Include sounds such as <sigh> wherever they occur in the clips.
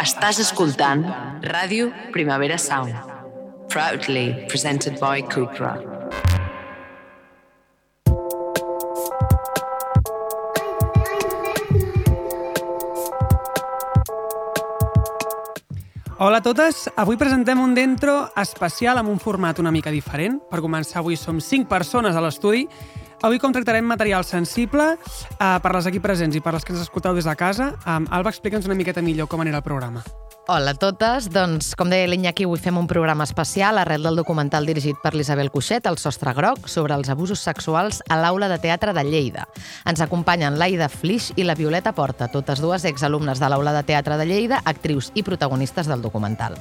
Estàs escoltant Ràdio Primavera Sound. Proudly presented by Cupra. Hola a totes, avui presentem un dentro especial amb un format una mica diferent. Per començar, avui som cinc persones a l'estudi. Avui com tractarem material sensible eh, per les aquí presents i per les que ens escolteu des de casa. Um, Alba, explica'ns una miqueta millor com anirà el programa. Hola a totes. Doncs, com deia l'Iñaki, avui fem un programa especial arrel del documental dirigit per l'Isabel Cuixet, El sostre groc, sobre els abusos sexuals a l'aula de teatre de Lleida. Ens acompanyen l'Aida Flix i la Violeta Porta, totes dues exalumnes de l'aula de teatre de Lleida, actrius i protagonistes del documental.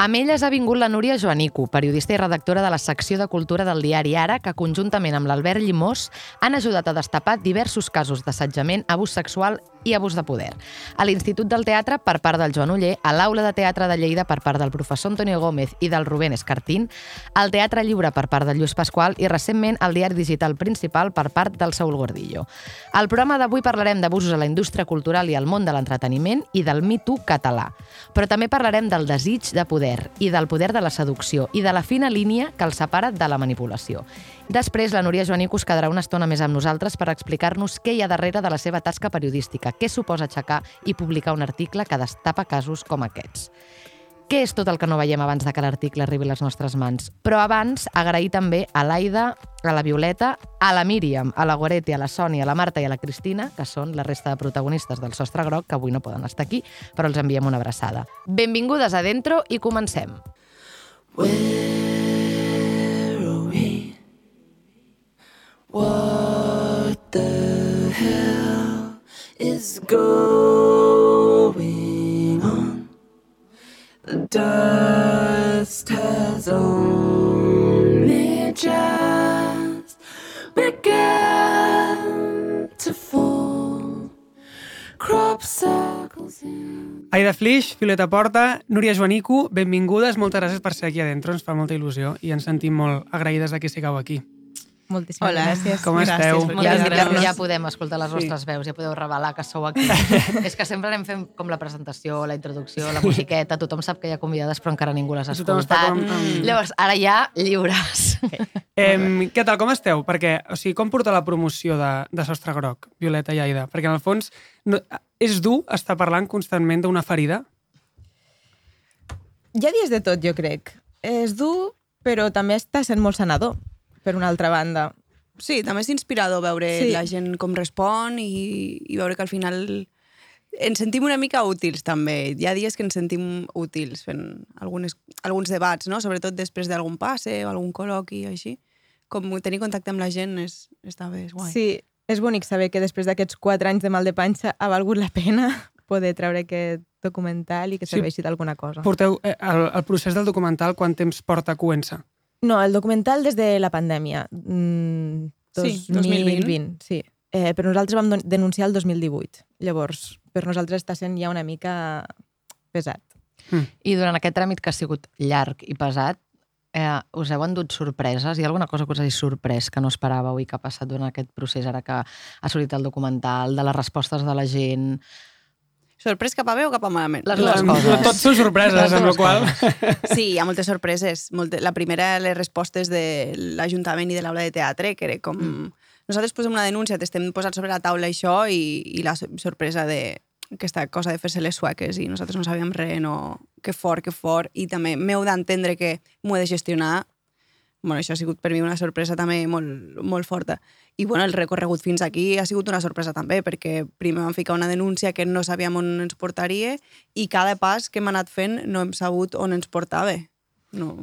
Amb elles ha vingut la Núria Joanico, periodista i redactora de la secció de cultura del diari Ara, que conjuntament amb l'Albert Llimós han ajudat a destapar diversos casos d'assetjament, abús sexual i abús de poder. A l'Institut del Teatre, per part del Joan Uller, a l'Aula de Teatre de Lleida, per part del professor Antonio Gómez i del Rubén Escartín, al Teatre Lliure, per part del Lluís Pasqual i, recentment, al diari digital principal, per part del Saúl Gordillo. Al programa d'avui parlarem d'abusos a la indústria cultural i al món de l'entreteniment i del Me Too català. Però també parlarem del desig de poder i del poder de la seducció i de la fina línia que el separa de la manipulació. Després, la Núria Joanico es quedarà una estona més amb nosaltres per explicar-nos què hi ha darrere de la seva tasca periodística, què suposa aixecar i publicar un article que destapa casos com aquests. Què és tot el que no veiem abans de que l'article arribi a les nostres mans? Però abans, agrair també a l'Aida, a la Violeta, a la Míriam, a la Goretti, a la Sònia, a la Marta i a la Cristina, que són la resta de protagonistes del Sostre Groc, que avui no poden estar aquí, però els enviem una abraçada. Benvingudes a Dentro i comencem. Where What the hell is going on? The dust has only just begun to fall. Crop circles in Aida Flix, Violeta Porta, Núria Joanico, benvingudes, moltes gràcies per ser aquí a dentro, ens fa molta il·lusió i ens sentim molt agraïdes de que sigueu aquí. Moltíssimes Hola. gràcies. Com gràcies esteu? per Ja, ja, ja podem escoltar les vostres veus, ja podeu revelar que sou aquí. <laughs> és que sempre anem fent com la presentació, la introducció, la musiqueta, tothom sap que hi ha convidades però encara ningú les ha escoltat. com- Llavors, ara ja, lliures. <laughs> Eh, què tal, com esteu? Perquè, o sigui, com porta la promoció de, de Sostre Groc, Violeta i Aida? Perquè, en el fons, no, és dur estar parlant constantment d'una ferida? Hi ha dies de tot, jo crec. És dur, però també està sent molt sanador, per una altra banda. Sí, també és inspirador veure Sí. sí. la gent com respon i, i veure que al final ens sentim una mica útils també. Hi ha dies que ens sentim útils fent algunes, alguns debats, no? sobretot després d'algun passe o algun col·loqui o així. Com tenir contacte amb la gent és, està bé, és guai. Sí, és bonic saber que després d'aquests quatre anys de mal de panxa ha valgut la pena <laughs> poder treure aquest documental i que Sí. serveixi d'alguna cosa. Porteu eh, el, el procés del documental, quant temps porta coent-se? No, el documental des de la pandèmia. Mm, Sí, 2020. Sí, eh, però nosaltres vam denunciar el 2018. Llavors, per nosaltres està sent ja una mica pesat. I durant aquest tràmit que ha sigut llarg i pesat, eh, us heu endut sorpreses? Hi ha alguna cosa que us hagi sorprès que no esperàveu i que ha passat durant aquest procés ara que ha sortit el documental, de les respostes de la gent... Sorprès cap a bé o cap a malament? Les dues coses. Tot són sorpreses, amb la qual Sí, hi ha moltes sorpreses. Molte... La primera, les respostes de l'Ajuntament i de l'aula de teatre, que era com... Mm. Nosaltres posem una denúncia, t'estem posant sobre la taula això i, i la sor- sorpresa de aquesta cosa de fer-se les sueques i nosaltres no sabíem res, no... Que fort, que fort. I també m'heu d'entendre que m'ho he de gestionar. Bueno, això ha sigut per mi una sorpresa també molt, molt forta. I bueno, el recorregut fins aquí ha sigut una sorpresa també, perquè primer vam ficar una denúncia que no sabíem on ens portaria i cada pas que hem anat fent no hem sabut on ens portava. No.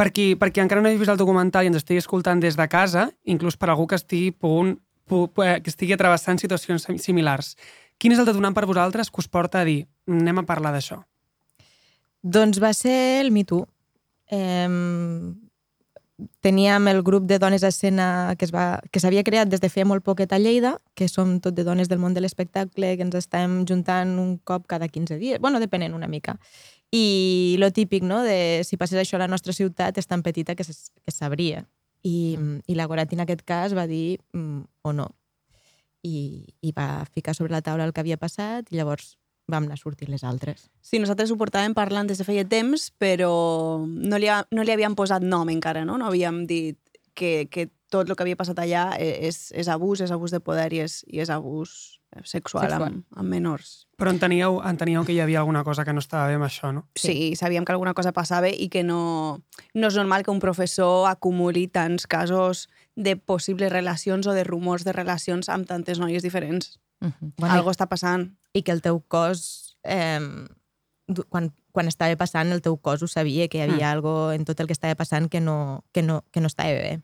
per qui, per qui encara no hagi vist el documental i ens estigui escoltant des de casa, inclús per algú que estigui, punt, pu, eh, que estigui travessant situacions sim- similars, quin és el detonant per vosaltres que us porta a dir anem a parlar d'això? Doncs va ser el Me Too. Eh, teníem el grup de dones a escena que s'havia creat des de feia molt poquet a Lleida, que som tot de dones del món de l'espectacle, que ens estem juntant un cop cada 15 dies, bueno, depenent una mica. I lo típic, no?, de si passés això a la nostra ciutat és tan petita que, es, sabria. I, I la Goretti en aquest cas va dir mm, o no. I, I va ficar sobre la taula el que havia passat i llavors vam anar sortint les altres. Sí, nosaltres ho portàvem parlant des de feia temps, però no li, ha, no li havíem posat nom encara, no? No havíem dit que, que tot el que havia passat allà e- és, és abús, és abús de poder i és, i és abús sexual, Sexual. Amb, amb menors. Però enteníeu, enteníeu que hi havia alguna cosa que no estava bé amb això, no? Sí. sí, sabíem que alguna cosa passava i que no, no és normal que un professor acumuli tants casos de possibles relacions o de rumors de relacions amb tantes noies diferents. Uh -huh. Bueno, Algo està passant. I que el teu cos, eh, quan, quan estava passant, el teu cos ho sabia, que hi havia mm. algo en tot el que estava passant que no, que no, que no estava bé.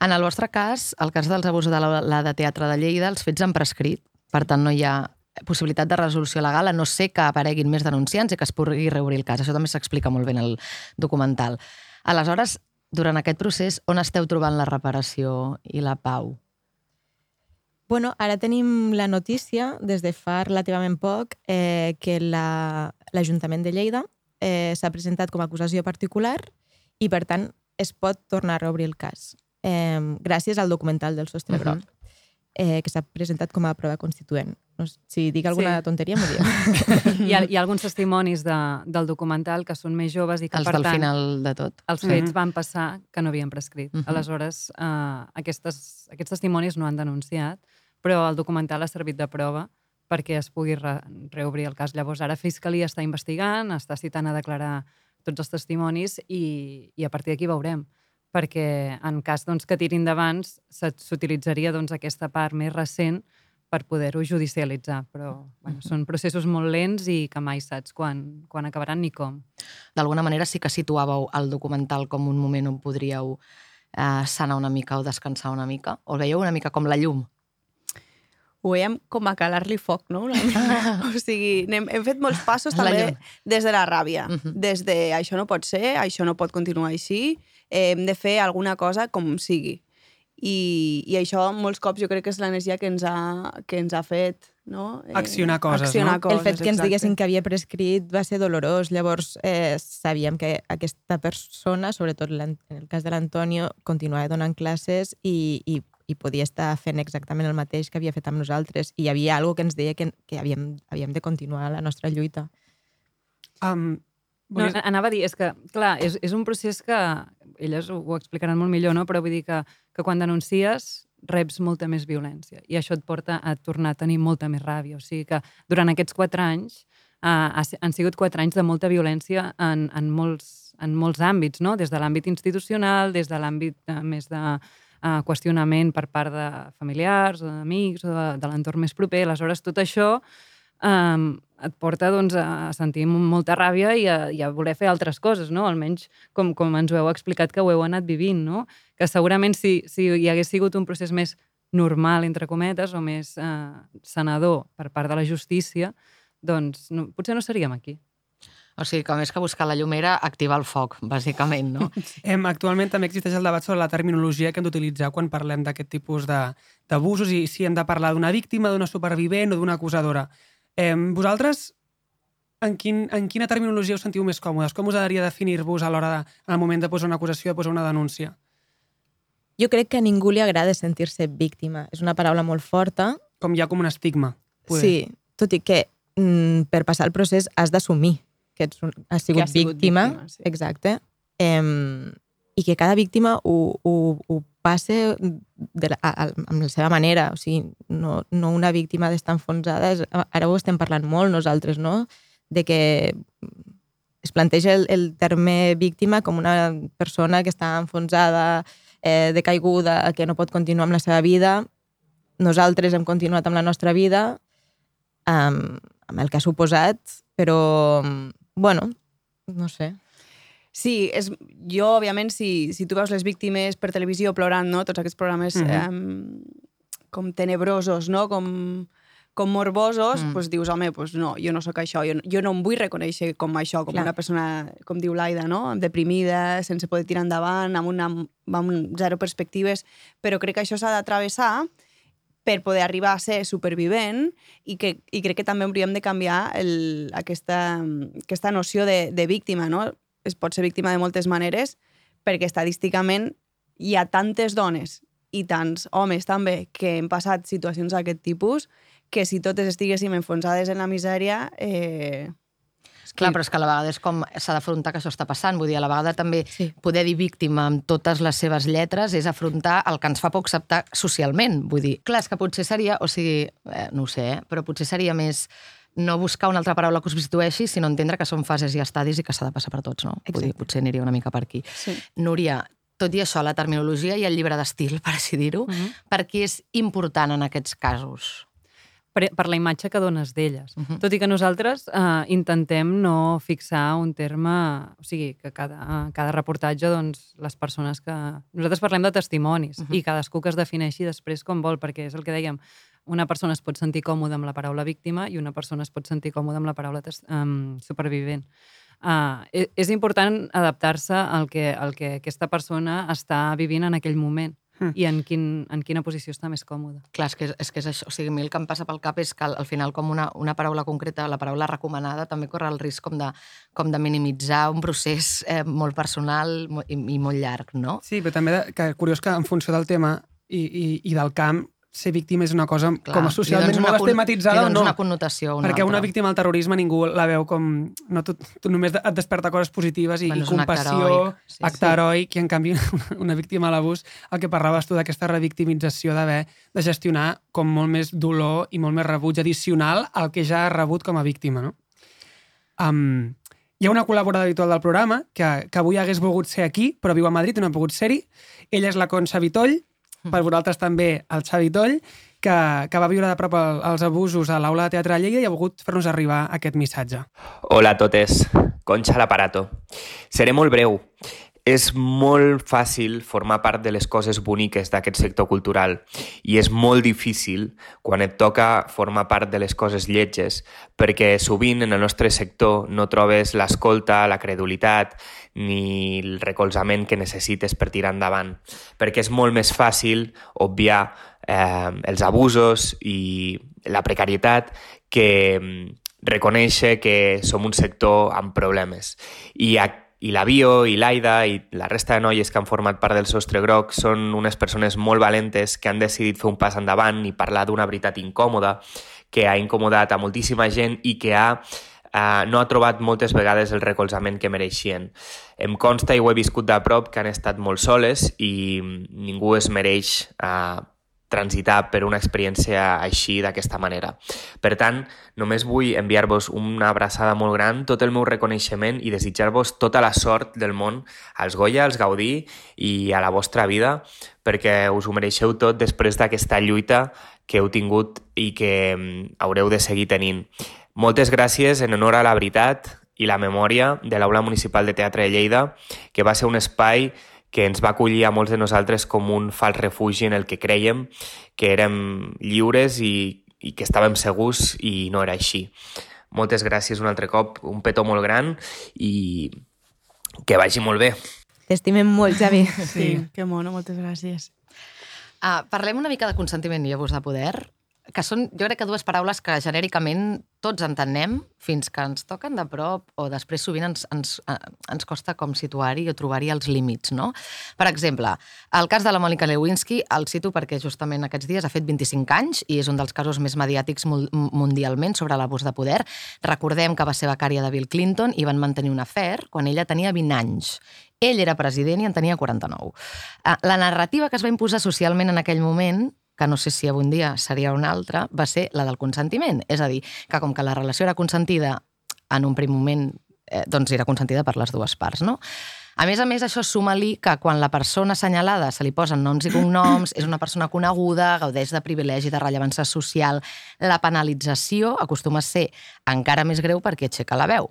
En el vostre cas, el cas dels abusos de la de Teatre de Lleida, els fets han prescrit. Per tant, no hi ha possibilitat de resolució legal, a no sé que apareguin més denunciants i que es pugui reobrir el cas. Això també s'explica molt bé en el documental. Aleshores, durant aquest procés, on esteu trobant la reparació i la pau? Bueno, ara tenim la notícia, des de fa relativament poc, eh, que la- l'Ajuntament de Lleida eh, s'ha presentat com a acusació particular i, per tant, es pot tornar a reobrir el cas. Eh, gràcies al documental del Sostre Mhm. Groc, eh, que s'ha presentat com a prova constituent. No, sé, si dic alguna Sí. tonteria, m'ho diu. <laughs> Hi ha, hi ha alguns testimonis de, del documental que són més joves i que, Els per del tant, final de tot. els fets Mhm. van passar que no havien prescrit. Mhm. Aleshores, eh, aquestes, aquests testimonis no han denunciat, però el documental ha servit de prova perquè es pugui re reobrir el cas. Llavors, ara Fiscalia està investigant, està citant a declarar tots els testimonis i, i a partir d'aquí veurem perquè en cas doncs, que tirin endavant se- s'utilitzaria doncs, aquesta part més recent per poder-ho judicialitzar, però bueno, són processos molt lents i que mai saps quan, quan acabaran ni com. D'alguna manera sí que situàveu el documental com un moment on podríeu eh, sanar una mica o descansar una mica? O el veieu una mica com la llum? Ho veiem com a calar-li foc, no? Una mica. o sigui, hem, hem fet molts passos La també llum. des de la ràbia. Mhm. Des de això no pot ser, això no pot continuar així, eh, hem de fer alguna cosa com sigui. I, i això molts cops jo crec que és l'energia que, ens ha, que ens ha fet no? Accionar coses, accionar no? Coses, el fet que ens exacte. diguessin que havia prescrit va ser dolorós. Llavors, eh, sabíem que aquesta persona, sobretot en el cas de l'Antonio, continuava donant classes i, i, i podia estar fent exactament el mateix que havia fet amb nosaltres. I hi havia algo que ens deia que, que havíem, havíem de continuar la nostra lluita. Um, No, volies- anava a dir, és que, clar, és, és un procés que elles ho, ho explicaran molt millor, no? però vull dir que, que quan denuncies reps molta més violència i això et porta a tornar a tenir molta més ràbia. O sigui que durant aquests quatre anys uh, han sigut quatre anys de molta violència en, en, molts, en molts àmbits, no? des de l'àmbit institucional, des de l'àmbit uh, més de uh, qüestionament per part de familiars o d'amics o de, de l'entorn més proper. Aleshores, tot això um, et porta doncs, a sentir molta ràbia i a, i a voler fer altres coses, no? almenys com, com ens ho heu explicat que ho heu anat vivint, no? que segurament si, si hi hagués sigut un procés més normal, entre cometes, o més eh, sanador per part de la justícia, doncs no, potser no seríem aquí. O sigui, que més que buscar la llum era activar el foc, bàsicament, no? <laughs> Em, actualment també existeix el debat sobre la terminologia que hem d'utilitzar quan parlem d'aquest tipus de- d'abusos i si hem de parlar d'una víctima, d'una supervivent o d'una acusadora. Em, vosaltres, en, quin, en quina terminologia us sentiu més còmodes? Com us agradaria definir-vos a l'hora de, en el moment de posar una acusació, de posar una denúncia? Jo crec que a ningú li agrada sentir-se víctima. És una paraula molt forta. Com hi ha com un estigma. poder. Sí, tot i que mm, per passar el procés has d'assumir que ets un, has sigut, has sigut víctima. víctima, sí. Exacte. Em, I que cada víctima ho, ho, ho passe de la, a, a, amb la seva manera. O sigui, no, no una víctima d'estar enfonsada. És, ara ho estem parlant molt nosaltres, no? De que es planteja el, el terme víctima com una persona que està enfonsada, eh, decaiguda, que no pot continuar amb la seva vida. Nosaltres hem continuat amb la nostra vida, amb, amb el que ha suposat, però, bueno, no sé. Sí, és, jo, òbviament, si, si tu veus les víctimes per televisió plorant, no? tots aquests programes Mhm. eh, com tenebrosos, no? com, com morbosos, Mm. mm. doncs dius, home, doncs no, jo no sóc això, jo, jo no em vull reconèixer com això, com Clar. una persona, com diu l'Aida, no? deprimida, sense poder tirar endavant, amb, una, amb zero perspectives, però crec que això s'ha d'atravessar per poder arribar a ser supervivent i, que, i crec que també hauríem de canviar el, aquesta, aquesta noció de, de víctima, no? Es pot ser víctima de moltes maneres perquè estadísticament hi ha tantes dones i tants homes també que han passat situacions d'aquest tipus que si totes estiguéssim enfonsades en la misèria, eh, Clar, però és que a la vegada és com s'ha d'afrontar que això està passant. Vull dir, a la vegada també Sí. poder dir víctima amb totes les seves lletres és afrontar el que ens fa por acceptar socialment. Vull dir, clar, és que potser seria, o sigui, eh, no ho sé, eh, però potser seria més no buscar una altra paraula que us substitueixi, sinó entendre que són fases i estadis i que s'ha de passar per tots, no? Vull dir, Exacte. potser aniria una mica per aquí. sí. Núria, tot i això, la terminologia i el llibre d'estil, <laughs> per així dir-ho, Mhm. per què és important en aquests casos? Per, per la imatge que dones d'elles. Mhm. Tot i que nosaltres eh, intentem no fixar un terme... O sigui, que cada, cada reportatge, doncs, les persones que... Nosaltres parlem de testimonis Mhm. i cadascú que es defineixi després com vol, perquè és el que dèiem, una persona es pot sentir còmoda amb la paraula víctima i una persona es pot sentir còmoda amb la paraula um, supervivent. Uh, és, és important adaptar-se al que, al que aquesta persona està vivint en aquell moment Mm. i en, quin, en quina posició està més còmoda. Clar, és que, és que és això. O sigui, a mi el que em passa pel cap és que al al final com una, una paraula concreta, la paraula recomanada, també corre el risc com de, com de minimitzar un procés eh, molt personal i, i molt llarg, no? Sí, però també de, que curiós que en funció del tema i, i, i del camp, ser víctima és una cosa Clar, com a li socialment molt estigmatitzada o dones no. una connotació a una perquè altra. una víctima del terrorisme ningú la veu com... No, tu, tu només et desperta coses positives i, Bueno, i un acte compassió, heroic, sí, acte sí. heroic, i en canvi una, <laughs> una víctima de l'abús, el que parlaves tu d'aquesta revictimització d'haver de gestionar com molt més dolor i molt més rebuig addicional al que ja ha rebut com a víctima, no? Um, hi ha una col·laboradora habitual del programa que, que avui hagués volgut ser aquí, però viu a Madrid i no ha pogut ser-hi. Ella és la Concha Vitoll, per vosaltres també el Xavi Toll, que, que va viure de prop el, els abusos a l'aula de teatre de Lleida i ha volgut fer-nos arribar aquest missatge. Hola a totes, Concha l'aparato. Seré molt breu. És molt fàcil formar part de les coses boniques d'aquest sector cultural i és molt difícil quan et toca formar part de les coses lletges perquè sovint en el nostre sector no trobes l'escolta, la credulitat ni el recolzament que necessites per tirar endavant perquè és molt més fàcil obviar eh, els abusos i la precarietat que mm, reconèixer que som un sector amb problemes. I, a, i la Bio, i l'Aida, i la resta de noies que han format part del Sostre Groc són unes persones molt valentes que han decidit fer un pas endavant i parlar d'una veritat incòmoda que ha incomodat a moltíssima gent i que ha Uh, no ha trobat moltes vegades el recolzament que mereixien. Em consta i ho he viscut de prop que han estat molt soles i ningú es mereix uh, transitar per una experiència així d'aquesta manera. Per tant, només vull enviar-vos una abraçada molt gran, tot el meu reconeixement i desitjar-vos tota la sort del món als Goya, als Gaudí i a la vostra vida, perquè us ho mereixeu tot després d'aquesta lluita que heu tingut i que mm, haureu de seguir tenint. Moltes gràcies en honor a la veritat i la memòria de l'Aula Municipal de Teatre de Lleida, que va ser un espai que ens va acollir a molts de nosaltres com un fals refugi en el que creiem que érem lliures i, i que estàvem segurs i no era així. Moltes gràcies un altre cop, un petó molt gran i que vagi molt bé. T'estimem molt, Xavi. Sí, que mono, moltes gràcies. Uh, parlem una mica de consentiment i abús de poder, que són, jo crec que dues paraules que genèricament tots entenem fins que ens toquen de prop o després sovint ens, ens, eh, ens costa com situar-hi o trobar-hi els límits, no? Per exemple, el cas de la Mònica Lewinsky el cito perquè justament aquests dies ha fet 25 anys i és un dels casos més mediàtics mundialment sobre l'abús de poder. Recordem que va ser becària de Bill Clinton i van mantenir un afer quan ella tenia 20 anys. Ell era president i en tenia 49. Eh, La narrativa que es va imposar socialment en aquell moment que no sé si avui dia seria una altra, va ser la del consentiment. És a dir, que com que la relació era consentida en un primer moment, eh, doncs era consentida per les dues parts, no? A més a més, això suma-li que quan la persona assenyalada se li posen noms i cognoms, és una persona coneguda, gaudeix de privilegi, de rellevància social, la penalització acostuma a ser encara més greu perquè aixeca la veu.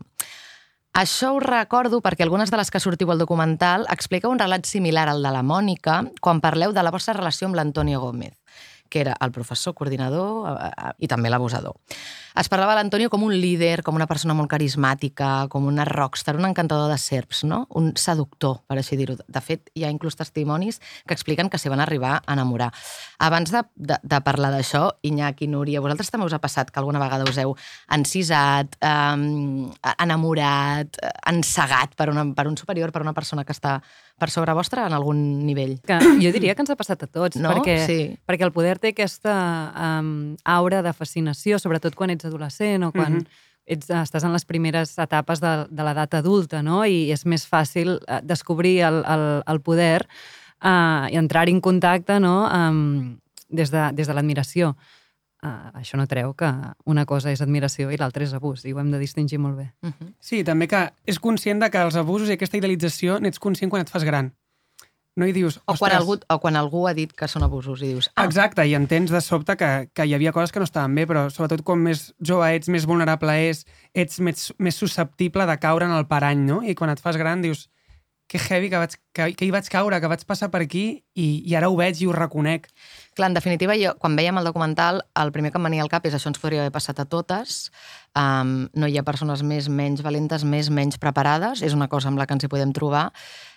Això ho recordo perquè algunes de les que sortiu al documental expliqueu un relat similar al de la Mònica quan parleu de la vostra relació amb l'Antonio Gómez que era el professor, coordinador i també l'abusador. Es parlava l'Antonio com un líder, com una persona molt carismàtica, com una rockstar, un encantador de serps, no? un seductor, per així dir-ho. De fet, hi ha inclús testimonis que expliquen que s'hi van arribar a enamorar. Abans de, de, de parlar d'això, Iñaki, Núria, vosaltres també us ha passat que alguna vegada us heu encisat, eh, enamorat, encegat per, una, per un superior, per una persona que està per sobre vostre en algun nivell. Que jo diria que ens ha passat a tots, No? perquè, Sí. perquè el poder té aquesta um, aura de fascinació, sobretot quan ets adolescent o quan Mhm. ets, estàs en les primeres etapes de, de l'edat adulta, no? I és més fàcil eh, descobrir el, el, el poder uh, i entrar en contacte no? um, des de, des de l'admiració. Uh, això no treu que una cosa és admiració i l'altra és abús, i ho hem de distingir molt bé. Uh -huh. Sí, també que és conscient de que els abusos i aquesta idealització n'ets conscient quan et fas gran. No hi dius, O, quan algú, o quan algú ha dit que són abusos i dius... Ah, Exacte, i entens de sobte que, que hi havia coses que no estaven bé, però sobretot com més jove ets, més vulnerable és, ets més, més susceptible de caure en el parany, no? I quan et fas gran dius, que heavy que, vaig, que, que hi vaig caure, que vaig passar per aquí i, i ara ho veig i ho reconec. Clar, en definitiva, jo, quan veiem el documental, el primer que em venia al cap és això ens podria haver passat a totes. Um, no hi ha persones més, menys valentes, més, menys preparades. És una cosa amb la que ens hi podem trobar.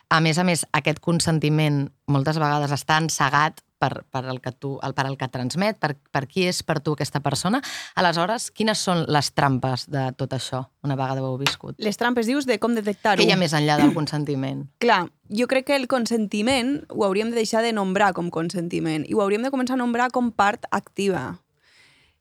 A més a més, aquest consentiment moltes vegades està encegat per, per, el que tu, el, per el que transmet, per, per qui és per tu aquesta persona. Aleshores, quines són les trampes de tot això, una vegada ho heu viscut? Les trampes dius de com detectar-ho. Què hi ha més enllà del consentiment? <clears throat> Clar, jo crec que el consentiment ho hauríem de deixar de nombrar com consentiment i ho hauríem de començar a nombrar com part activa.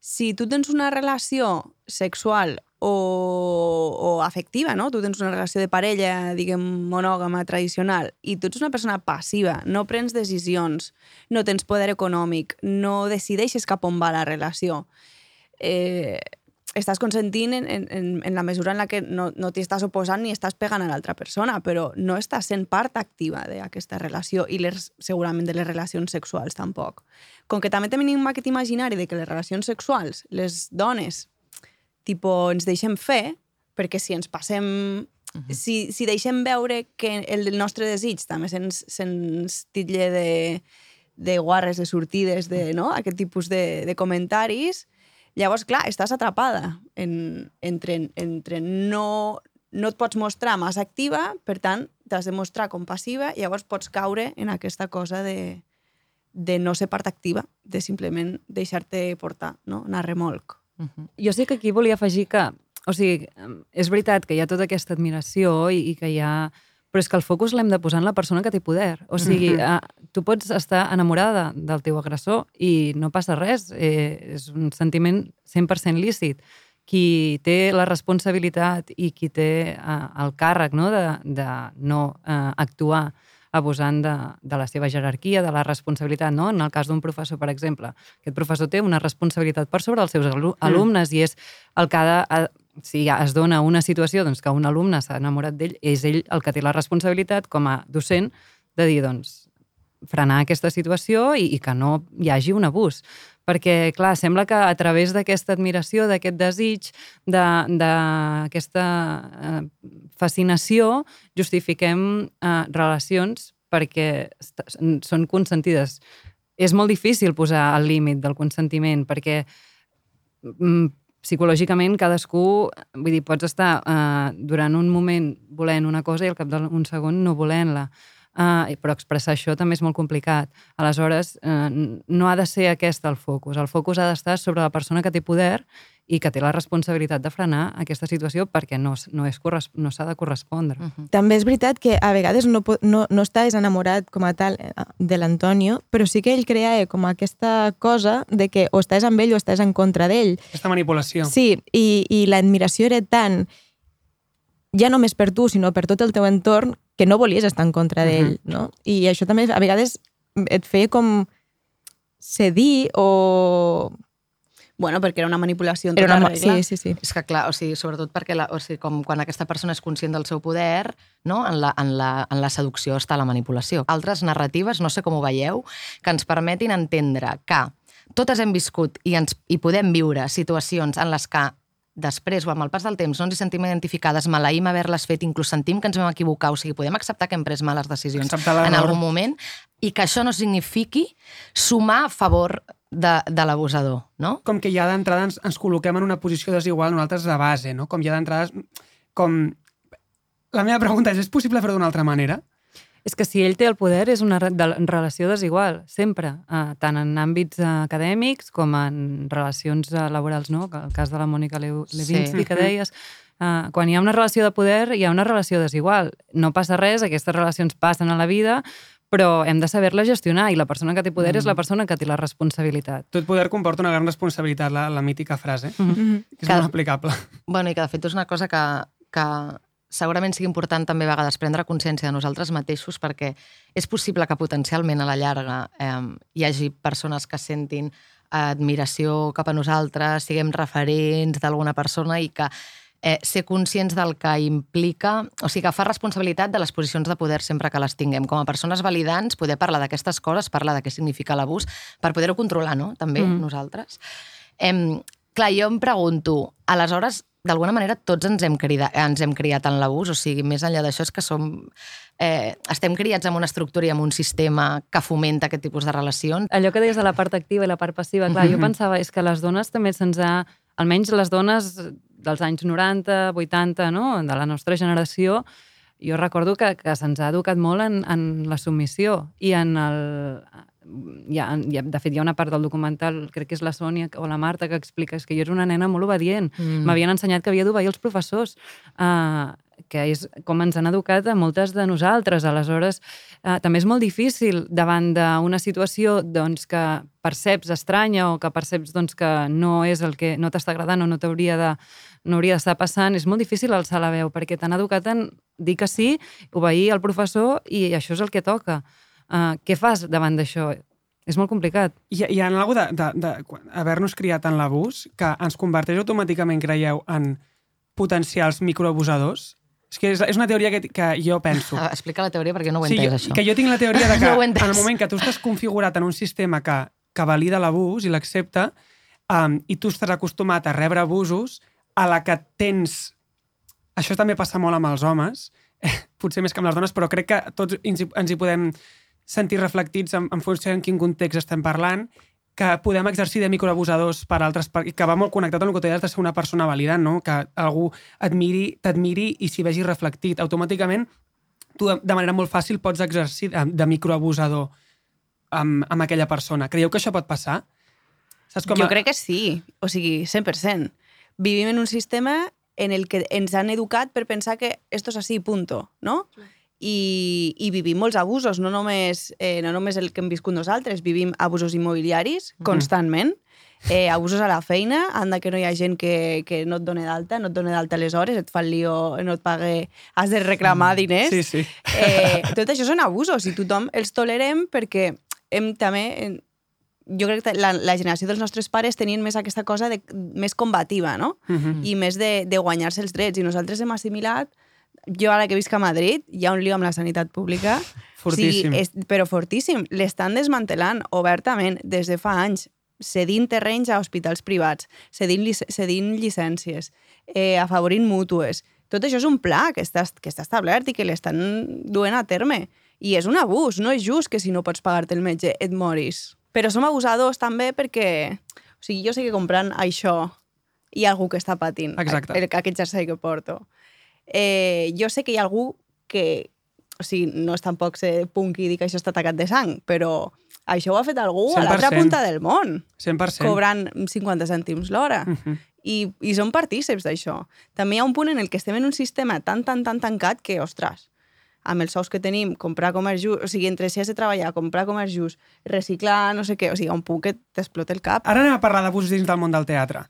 Si tu tens una relació sexual o, o afectiva, no? Tu tens una relació de parella, diguem, monògama, tradicional, i tu ets una persona passiva, no prens decisions, no tens poder econòmic, no decideixes cap on va la relació. Eh, estàs consentint en, en, en- la mesura en la que no, no t'hi estàs oposant ni estàs pegant a l'altra persona, però no estàs sent part activa d'aquesta relació i les, segurament de les relacions sexuals tampoc. Com que també tenim aquest imaginari de que les relacions sexuals, les dones, tipo, ens deixem fer, perquè si ens passem... Si, si deixem veure que el nostre desig també se'ns se'ns titlla de, de guarres, de sortides, de, no? aquest tipus de, de comentaris, llavors, clar, estàs atrapada en, entre, entre no, no et pots mostrar massa activa, per tant, t'has de mostrar com passiva, i llavors pots caure en aquesta cosa de, de no ser part activa, de simplement deixar-te portar, no? anar remolc. Uh -huh. Jo sé que aquí volia afegir que, o sigui, és veritat que hi ha tota aquesta admiració i, i que hi ha... Però és que el focus l'hem de posar en la persona que té poder. O sigui, uh, tu pots estar enamorada del teu agressor i no passa res. Eh, és un sentiment 100% lícit. Qui té la responsabilitat i qui té uh, el càrrec no, de, de no uh, actuar abusant de, de la seva jerarquia, de la responsabilitat, no? En el cas d'un professor, per exemple, aquest professor té una responsabilitat per sobre els seus alu alumnes i és el que ha de... Si es dona una situació doncs, que un alumne s'ha enamorat d'ell, és ell el que té la responsabilitat com a docent de dir, doncs, frenar aquesta situació i, i que no hi hagi un abús. Perquè, clar, sembla que a través d'aquesta admiració, d'aquest desig, d'aquesta eh, fascinació, justifiquem eh, relacions perquè són consentides. És molt difícil posar el límit del consentiment perquè mm, psicològicament cadascú, vull dir, pots estar eh, durant un moment volent una cosa i al cap d'un segon no volent-la. Uh, però expressar això també és molt complicat. Aleshores, uh, no ha de ser aquest el focus. El focus ha d'estar sobre la persona que té poder i que té la responsabilitat de frenar aquesta situació perquè no, no és corres- no s'ha de correspondre. Uh -huh. També és veritat que a vegades no, no, no estàs enamorat com a tal eh, de l'Antonio, però sí que ell crea eh, com aquesta cosa de que o estàs amb ell o estàs en contra d'ell. Aquesta manipulació. Sí, i, i l'admiració era tant ja només per tu, sinó per tot el teu entorn, que no volies estar en contra d'ell, no? I això també a vegades et feia com cedir o... Bueno, perquè era una manipulació en Era tota una... regla. Sí, sí, sí. És que, clar, o sigui, sobretot perquè la, o sigui, com quan aquesta persona és conscient del seu poder, no? en, la, en, la, en la seducció està la manipulació. Altres narratives, no sé com ho veieu, que ens permetin entendre que totes hem viscut i, ens, i podem viure situacions en les que després o amb el pas del temps no ens hi sentim identificades, maleïm haver-les fet, inclús sentim que ens vam equivocar, o sigui, podem acceptar que hem pres males decisions en algun moment i que això no signifiqui sumar a favor de, de l'abusador, no? com que ja d'entrada ens, ens col·loquem en una posició desigual nosaltres de base, no? Com ja d'entrada... Com... La meva pregunta és, és possible fer-ho d'una altra manera? És que si ell té el poder és una re de relació desigual, sempre, eh, tant en àmbits eh, acadèmics com en relacions eh, laborals, no? El cas de la Mònica Le Levinsky Sí. que deies, Uh, quan hi ha una relació de poder, hi ha una relació desigual. No passa res, aquestes relacions passen a la vida, però hem de saber-la gestionar i la persona que té poder mm. és la persona que té la responsabilitat. Tot poder comporta una gran responsabilitat, la, la mítica frase, mm Mhm. que és Que- molt aplicable. Bueno, i que de fet és una cosa que, que segurament sigui important també a vegades prendre consciència de nosaltres mateixos perquè és possible que potencialment a la llarga eh, hi hagi persones que sentin admiració cap a nosaltres, siguem referents d'alguna persona i que eh, ser conscients del que implica, o sigui, que fa responsabilitat de les posicions de poder sempre que les tinguem. Com a persones validants, poder parlar d'aquestes coses, parlar de què significa l'abús, per poder-ho controlar, no?, també, mm. nosaltres. Em, clar, jo em pregunto, aleshores, d'alguna manera, tots ens hem, crida, ens hem criat en l'abús, o sigui, més enllà d'això és que som... Eh, estem criats en una estructura i en un sistema que fomenta aquest tipus de relacions. allò que deies de la part activa i la part passiva, clar, jo Mhm. pensava, és que les dones també se'ns ha... Almenys les dones dels anys 90, 80, no?, de la nostra generació, jo recordo que, que se'ns ha educat molt en, en la submissió i en el... Hi ha, hi ha, de fet, hi ha una part del documental, crec que és la Sònia o la Marta, que explica que jo era una nena molt obedient. Mm. M'havien ensenyat que havia d'obeir els professors, uh, que és com ens han educat a moltes de nosaltres. Aleshores, uh, també és molt difícil davant d'una situació doncs, que perceps estranya o que perceps doncs, que no és el que no t'està agradant o no t'hauria de no hauria d'estar passant, és molt difícil alçar la veu, perquè t'han educat en dir que sí, obeir al professor i això és el que toca. Uh, què fas davant d'això? És molt complicat. Hi, hi ha alguna de, de, de haver-nos criat en l'abús que ens converteix automàticament, creieu, en potencials microabusadors? És que és, és una teoria que, que jo penso. Ah, <laughs> Explica la teoria perquè no ho he Sí, entès, jo, això. que jo tinc la teoria de <laughs> que No en el moment que tu estàs configurat en un sistema que, que valida l'abús i l'accepta, um, i tu estàs acostumat a rebre abusos, a la que tens... Això també passa molt amb els homes, <laughs> potser més que amb les dones, però crec que tots ens hi, ens hi podem sentir reflectits en, en funció en quin context estem parlant, que podem exercir de microabusadors per altres, per, que va molt connectat amb el que tu deies de ser una persona validant, no? que algú admiri, t'admiri i s'hi vegi reflectit. Automàticament, tu de de manera molt fàcil pots exercir de, de microabusador amb, amb aquella persona. Creieu que això pot passar? Saps Jo crec que sí, o sigui, 100%. Vivim en un sistema en el que ens han educat per pensar que esto es así, punto, no? I, i vivim molts abusos, no només, eh, no només el que hem viscut nosaltres, vivim abusos immobiliaris constantment, eh, abusos a la feina, anda que no hi ha gent que, que no et dona d'alta, no et dona d'alta les hores, et fa el lío, no et pague, has de reclamar diners. Sí, sí. Eh, <laughs> tot això són abusos i tothom els tolerem perquè hem també... en- Jo crec que la, la generació dels nostres pares tenien més aquesta cosa de, més combativa, no? Mm -hmm. I més de, de guanyar-se els drets. I nosaltres hem assimilat... Jo ara que visc a Madrid, hi ha un lío amb la sanitat pública. Fortíssim. O sigui, és, però fortíssim. L'estan desmantelant obertament des de fa anys cedint terrenys a hospitals privats, cedint, lic cedint llicències, eh, afavorint mútues. Tot això és un pla que està, que està establert i que l'estan duent a terme. I és un abús, no és just que si no pots pagar-te el metge et moris. Però som abusadors també perquè... O sigui, jo sé que comprant això hi ha algú que està patint Exacte. el, aquest jersei que porto. Eh, jo sé que hi ha algú que... O sigui, no és tampoc ser punky i dir que això està tacat de sang, però això ho ha fet algú a l'altra 100%. punta del món, 100%. cobrant 50 cèntims l'hora. Mm -hmm. I, I som partíceps d'això. També hi ha un punt en el que estem en un sistema tan, tan, tan tancat que, ostres, amb els sous que tenim, comprar comerç just, o sigui, entre si has de treballar, comprar comerç just, reciclar, no sé què, o sigui, un punt que t'explota el cap. Ara anem a parlar d'abusos dins del món del teatre.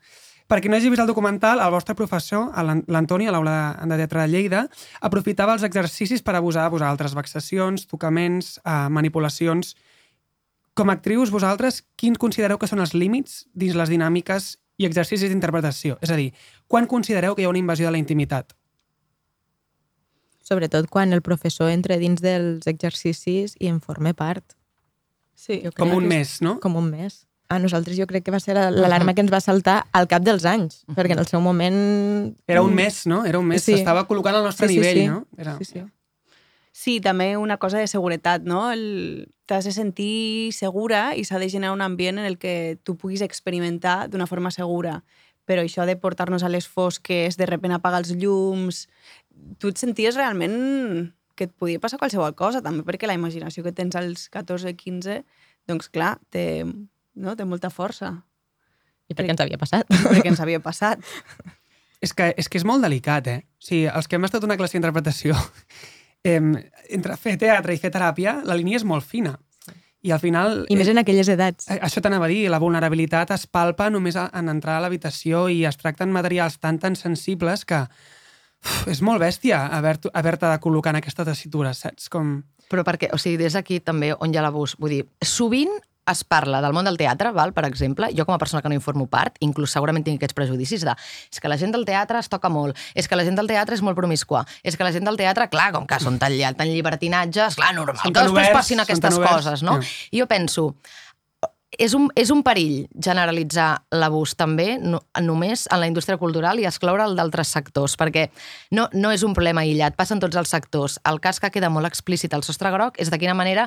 Per qui no hagi vist el documental, el vostre professor, l'An- l'Antoni, a l'aula de teatre de Lleida, aprofitava els exercicis per abusar de vosaltres, vexacions, tocaments, eh, manipulacions. Com a actrius, vosaltres, quins considereu que són els límits dins les dinàmiques i exercicis d'interpretació? És a dir, quan considereu que hi ha una invasió de la intimitat? Sobretot quan el professor entra dins dels exercicis i en forma part. Sí. Com un és mes, no? Com un mes. A nosaltres jo crec que va ser l'alarma que ens va saltar al cap dels anys, perquè en el seu moment... Era un mes, no? Era un mes. Sí. S'estava col·locant al nostre Sí, sí, nivell, sí. no? Era... Sí, sí. Sí, també una cosa de seguretat, no? El... T'has de sentir segura i s'ha de generar un ambient en el que tu puguis experimentar d'una forma segura. Però això de portar-nos a les fosques, de repent apagar els llums... Tu et senties realment que et podia passar qualsevol cosa, també perquè la imaginació que tens als 14-15, doncs clar, té, no? té molta força. I perquè ens havia passat. perquè ens havia passat. <laughs> És que, és que és molt delicat, eh? O sigui, els que hem estat una classe d'interpretació, <laughs> eh, entre fer teatre i fer teràpia, la línia és molt fina. I al final... I més en aquelles edats. Eh, Això t'anava a dir, la vulnerabilitat es palpa només a- en entrar a l'habitació i es tracten materials tan tan sensibles que uf, és molt bèstia haver-te haver de col·locar en aquesta tessitura, saps? Com... Però perquè, o sigui, des d'aquí també on hi ha l'abús. Vull dir, sovint es parla del món del teatre, val? per exemple, jo com a persona que no en formo part, inclús segurament tinc aquests prejudicis de és que la gent del teatre es toca molt, és que la gent del teatre és molt promiscua, és que la gent del teatre, clar, com que són tan, tan llibertinatges, clar, normal Són que després oberts, passin aquestes coses, no? Ja. I jo penso, és un, és un perill generalitzar l'abús també no, només en la indústria cultural i excloure'l d'altres sectors, perquè no, no és un problema aïllat, passa en tots els sectors. El cas que queda molt explícit al sostre groc és de quina manera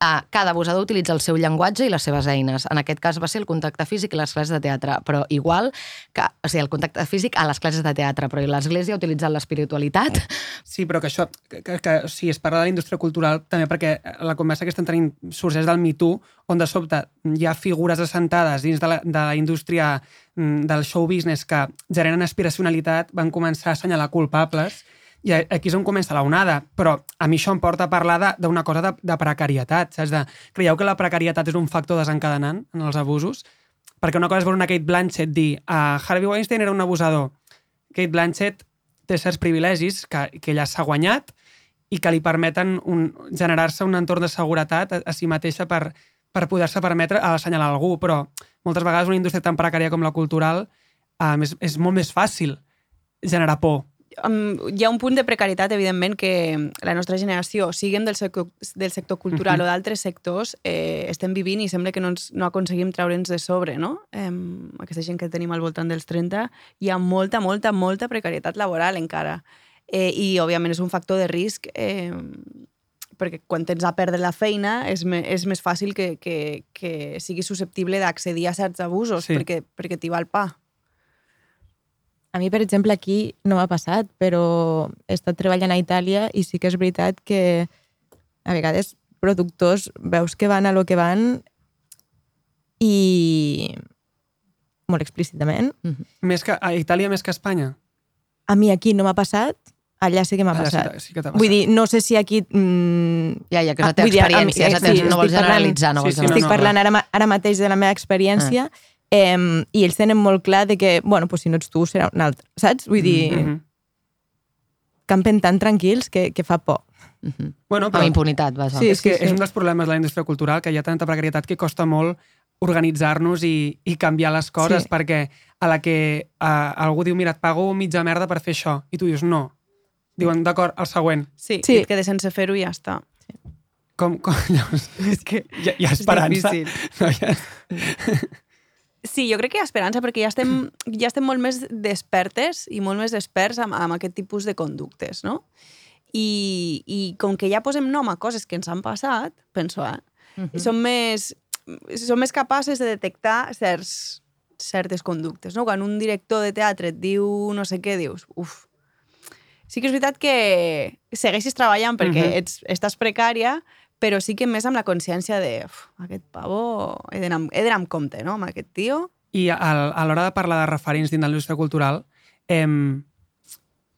eh, cada abusador utilitza el seu llenguatge i les seves eines. En aquest cas va ser el contacte físic i les classes de teatre, però igual que, o sigui, el contacte físic a les classes de teatre, però l'Església ha utilitzat l'espiritualitat Sí, però que això, que, que, que si es parla de la indústria cultural, també perquè la conversa que estem tenint sorgeix del Me Too, on de sobte hi ha figures assentades dins de la, de la indústria mm, del show business que generen aspiracionalitat, van començar a assenyalar culpables, i aquí és on comença la onada. Però a mi això em porta a parlar d'una cosa de, de precarietat, saps? De, creieu que la precarietat és un factor desencadenant en els abusos? Perquè una cosa és veure una Kate Blanchett dir uh, Harvey Weinstein era un abusador. Kate Blanchett té certs privilegis que, que ella s'ha guanyat i que li permeten un, generar-se un entorn de seguretat a, a si mateixa per, per poder-se permetre assenyalar algú, però moltes vegades una indústria tan precària com la cultural um, és, és molt més fàcil generar por. Um, hi ha un punt de precarietat, evidentment, que la nostra generació, siguem del sector, del sector cultural Mhm. o d'altres sectors, eh, estem vivint i sembla que no, ens, no aconseguim treure'ns de sobre, no? Eh, aquesta gent que tenim al voltant dels 30, hi ha molta, molta, molta precarietat laboral encara. Eh, I, òbviament, és un factor de risc eh, perquè quan tens a perdre la feina és, me, és més fàcil que, que, que siguis susceptible d'accedir a certs abusos Sí. perquè, perquè t'hi va el pa. A mi, per exemple, aquí no m'ha passat, però he estat treballant a Itàlia i sí que és veritat que a vegades productors veus que van a lo que van i molt explícitament. Més que, a Itàlia més que a Espanya. A mi aquí no m'ha passat, allà sí que m'ha sí passat. que- sí que passat. Vull dir, no sé si aquí... Mm, Ja, ja, que és la teva vull dir, mi- experiència, la teva- no vols estic generalitzar, no vols Sí, sí, no, estic no, parlant ara, ara mateix de la meva experiència Ah. Eh, i ells tenen molt clar de que, bueno, pues si no ets tu, serà un altre, saps? Vull dir, Mm -hmm. campen tan tranquils que, que fa por. Mhm. bueno, Amb però impunitat, vaja. Sí, és que sí. és un dels problemes de la indústria cultural, que hi ha tanta precarietat que costa molt organitzar-nos i, i canviar les coses, Sí. perquè a la que uh, algú diu, mira, et pago mitja merda per fer això, i tu dius, no. Diuen, d'acord, el següent. Sí, Sí. sí. et quedes sense fer-ho i ja està. Com, com, <laughs> llavors, És que hi, ha, hi ha esperança. difícil. No, hi ha... <laughs> Sí, jo crec que hi ha esperança perquè ja estem, ja estem molt més despertes i molt més experts amb, amb aquest tipus de conductes, no? I, I com que ja posem nom a coses que ens han passat, penso, eh? Mhm. Mm. Som, més, som més capaces de detectar certs, certes conductes, no? Quan un director de teatre et diu no sé què, dius, uf, sí que és veritat que segueixis treballant perquè Mhm. ets, estàs precària, però sí que més amb la consciència de uf, aquest pavo, he d'anar amb- he amb compte, no?, amb aquest tio. I a, a l'hora de parlar de referents dins de la indústria cultural, eh,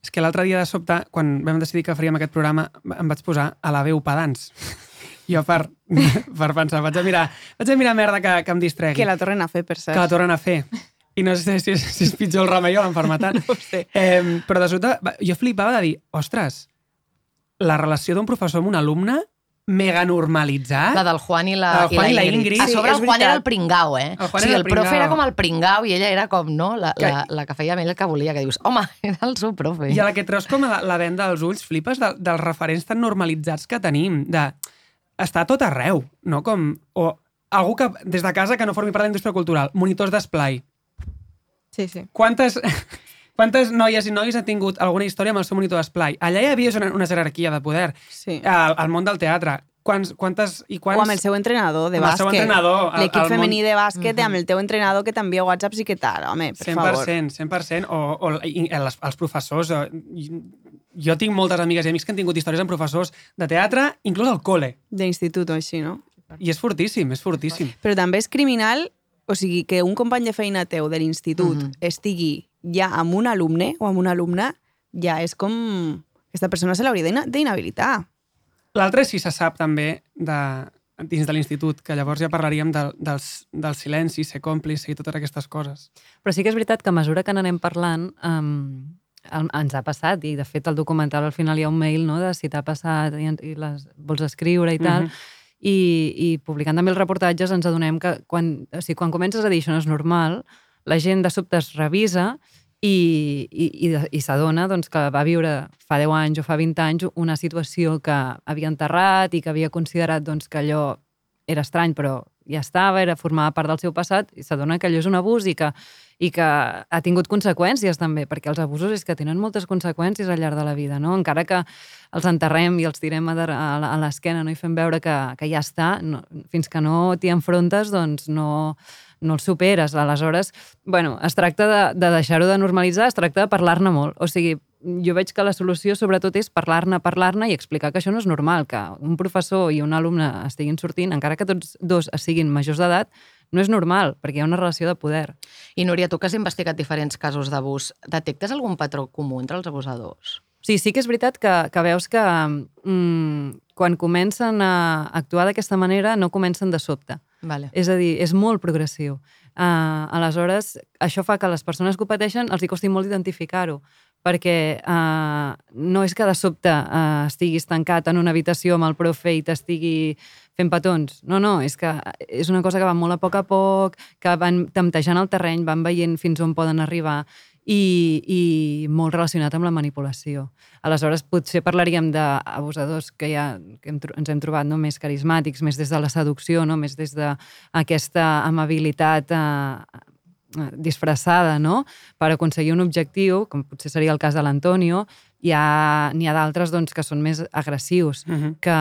és que l'altre dia de sobte, quan vam decidir que faríem aquest programa, em vaig posar a la veu pedants. <laughs> Jo per, <laughs> per pensar, vaig a mirar, vaig a mirar merda que, que em distregui. Que la tornen a fer, per cert. que la tornen a fer. I no sé si és, si és pitjor el remei o l'enfermetat. <laughs> No sé. Eh, però de sobte, jo flipava de dir, ostres, la relació d'un professor amb un alumne mega normalitzat. La del Juan i la, El Juan i la Ingrid. A sobre Sí, el Juan era el pringau, eh? El Juan o sigui, era el el profe era com el pringau i ella era com, no? La, Que- la, la que feia amb ell el que volia, que dius, home, <laughs> era el seu profe. I a la que treus com a la, la venda dels ulls, flipes de, dels referents tan normalitzats que tenim, de està tot arreu, no? Com, o algú que, des de casa que no formi part de la indústria cultural, monitors d'esplai. Sí, sí. Quantes, quantes noies i nois han tingut alguna història amb el seu monitor d'esplai? Allà hi havia una, una jerarquia de poder. Sí. Al, al món del teatre. Quants, quantes i quants... O amb el seu entrenador de Amb el seu bàsquet. entrenador, L'equip al món- femení de bàsquet amb el teu entrenador que t'envia whatsapps i què tal, home, per 100%, favor. 100%, o, o i els, els professors. o- i- Jo tinc moltes amigues i amics que han tingut històries amb professors de teatre, inclús al col·le. D'institut o així, no? I és fortíssim, és fortíssim. Però també és criminal o sigui, que un company de feina teu de l'institut Mhm. estigui ja amb un alumne o amb una alumna, ja és com... Aquesta persona se l'hauria d'inhabilitar. L'altre és si se sap també de, dins de l'institut, que llavors ja parlaríem de, dels, del silenci, ser còmplice i totes aquestes coses. Però sí que és veritat que a mesura que n'anem parlant um, ens ha passat, i de fet al documental al final hi ha un mail no, de si t'ha passat i, i les vols escriure i tal, Mhm. i, i publicant també els reportatges ens adonem que quan, o sigui, quan comences a dir això no és normal, la gent de sobte es revisa i, i, i, i s'adona doncs, que va viure fa 10 anys o fa 20 anys una situació que havia enterrat i que havia considerat doncs, que allò era estrany, però ja estava, era formava part del seu passat, i s'adona que allò és un abús i que, i que ha tingut conseqüències també, perquè els abusos és que tenen moltes conseqüències al llarg de la vida, no? Encara que els enterrem i els tirem a, a l'esquena no? i fem veure que, que ja està, no, fins que no t'hi enfrontes, doncs no, no els superes. Aleshores, bueno, es tracta de, de deixar-ho de normalitzar, es tracta de parlar-ne molt. O sigui, jo veig que la solució sobretot és parlar-ne, parlar-ne i explicar que això no és normal, que un professor i un alumne estiguin sortint, encara que tots dos siguin majors d'edat, no és normal, perquè hi ha una relació de poder. I Núria, tu que has investigat diferents casos d'abús, detectes algun patró comú entre els abusadors? Sí, sí que és veritat que, que veus que mm, quan comencen a actuar d'aquesta manera no comencen de sobte. Vale. És a dir, és molt progressiu. Uh, aleshores, això fa que les persones que ho pateixen els hi costi molt identificar-ho, perquè uh, no és que de sobte uh, estiguis tancat en una habitació amb el profe i t'estigui fent petons. No, no, és que és una cosa que va molt a poc a poc, que van temptejant el terreny, van veient fins on poden arribar i, i molt relacionat amb la manipulació. Aleshores, potser parlaríem d'abusadors que ja que hem, ens hem trobat no? més carismàtics, més des de la seducció, no? més des d'aquesta amabilitat eh, eh, disfressada no? per aconseguir un objectiu, com potser seria el cas de l'Antonio, hi ha- n'hi ha, d'altres doncs, que són més agressius, Uh -huh. que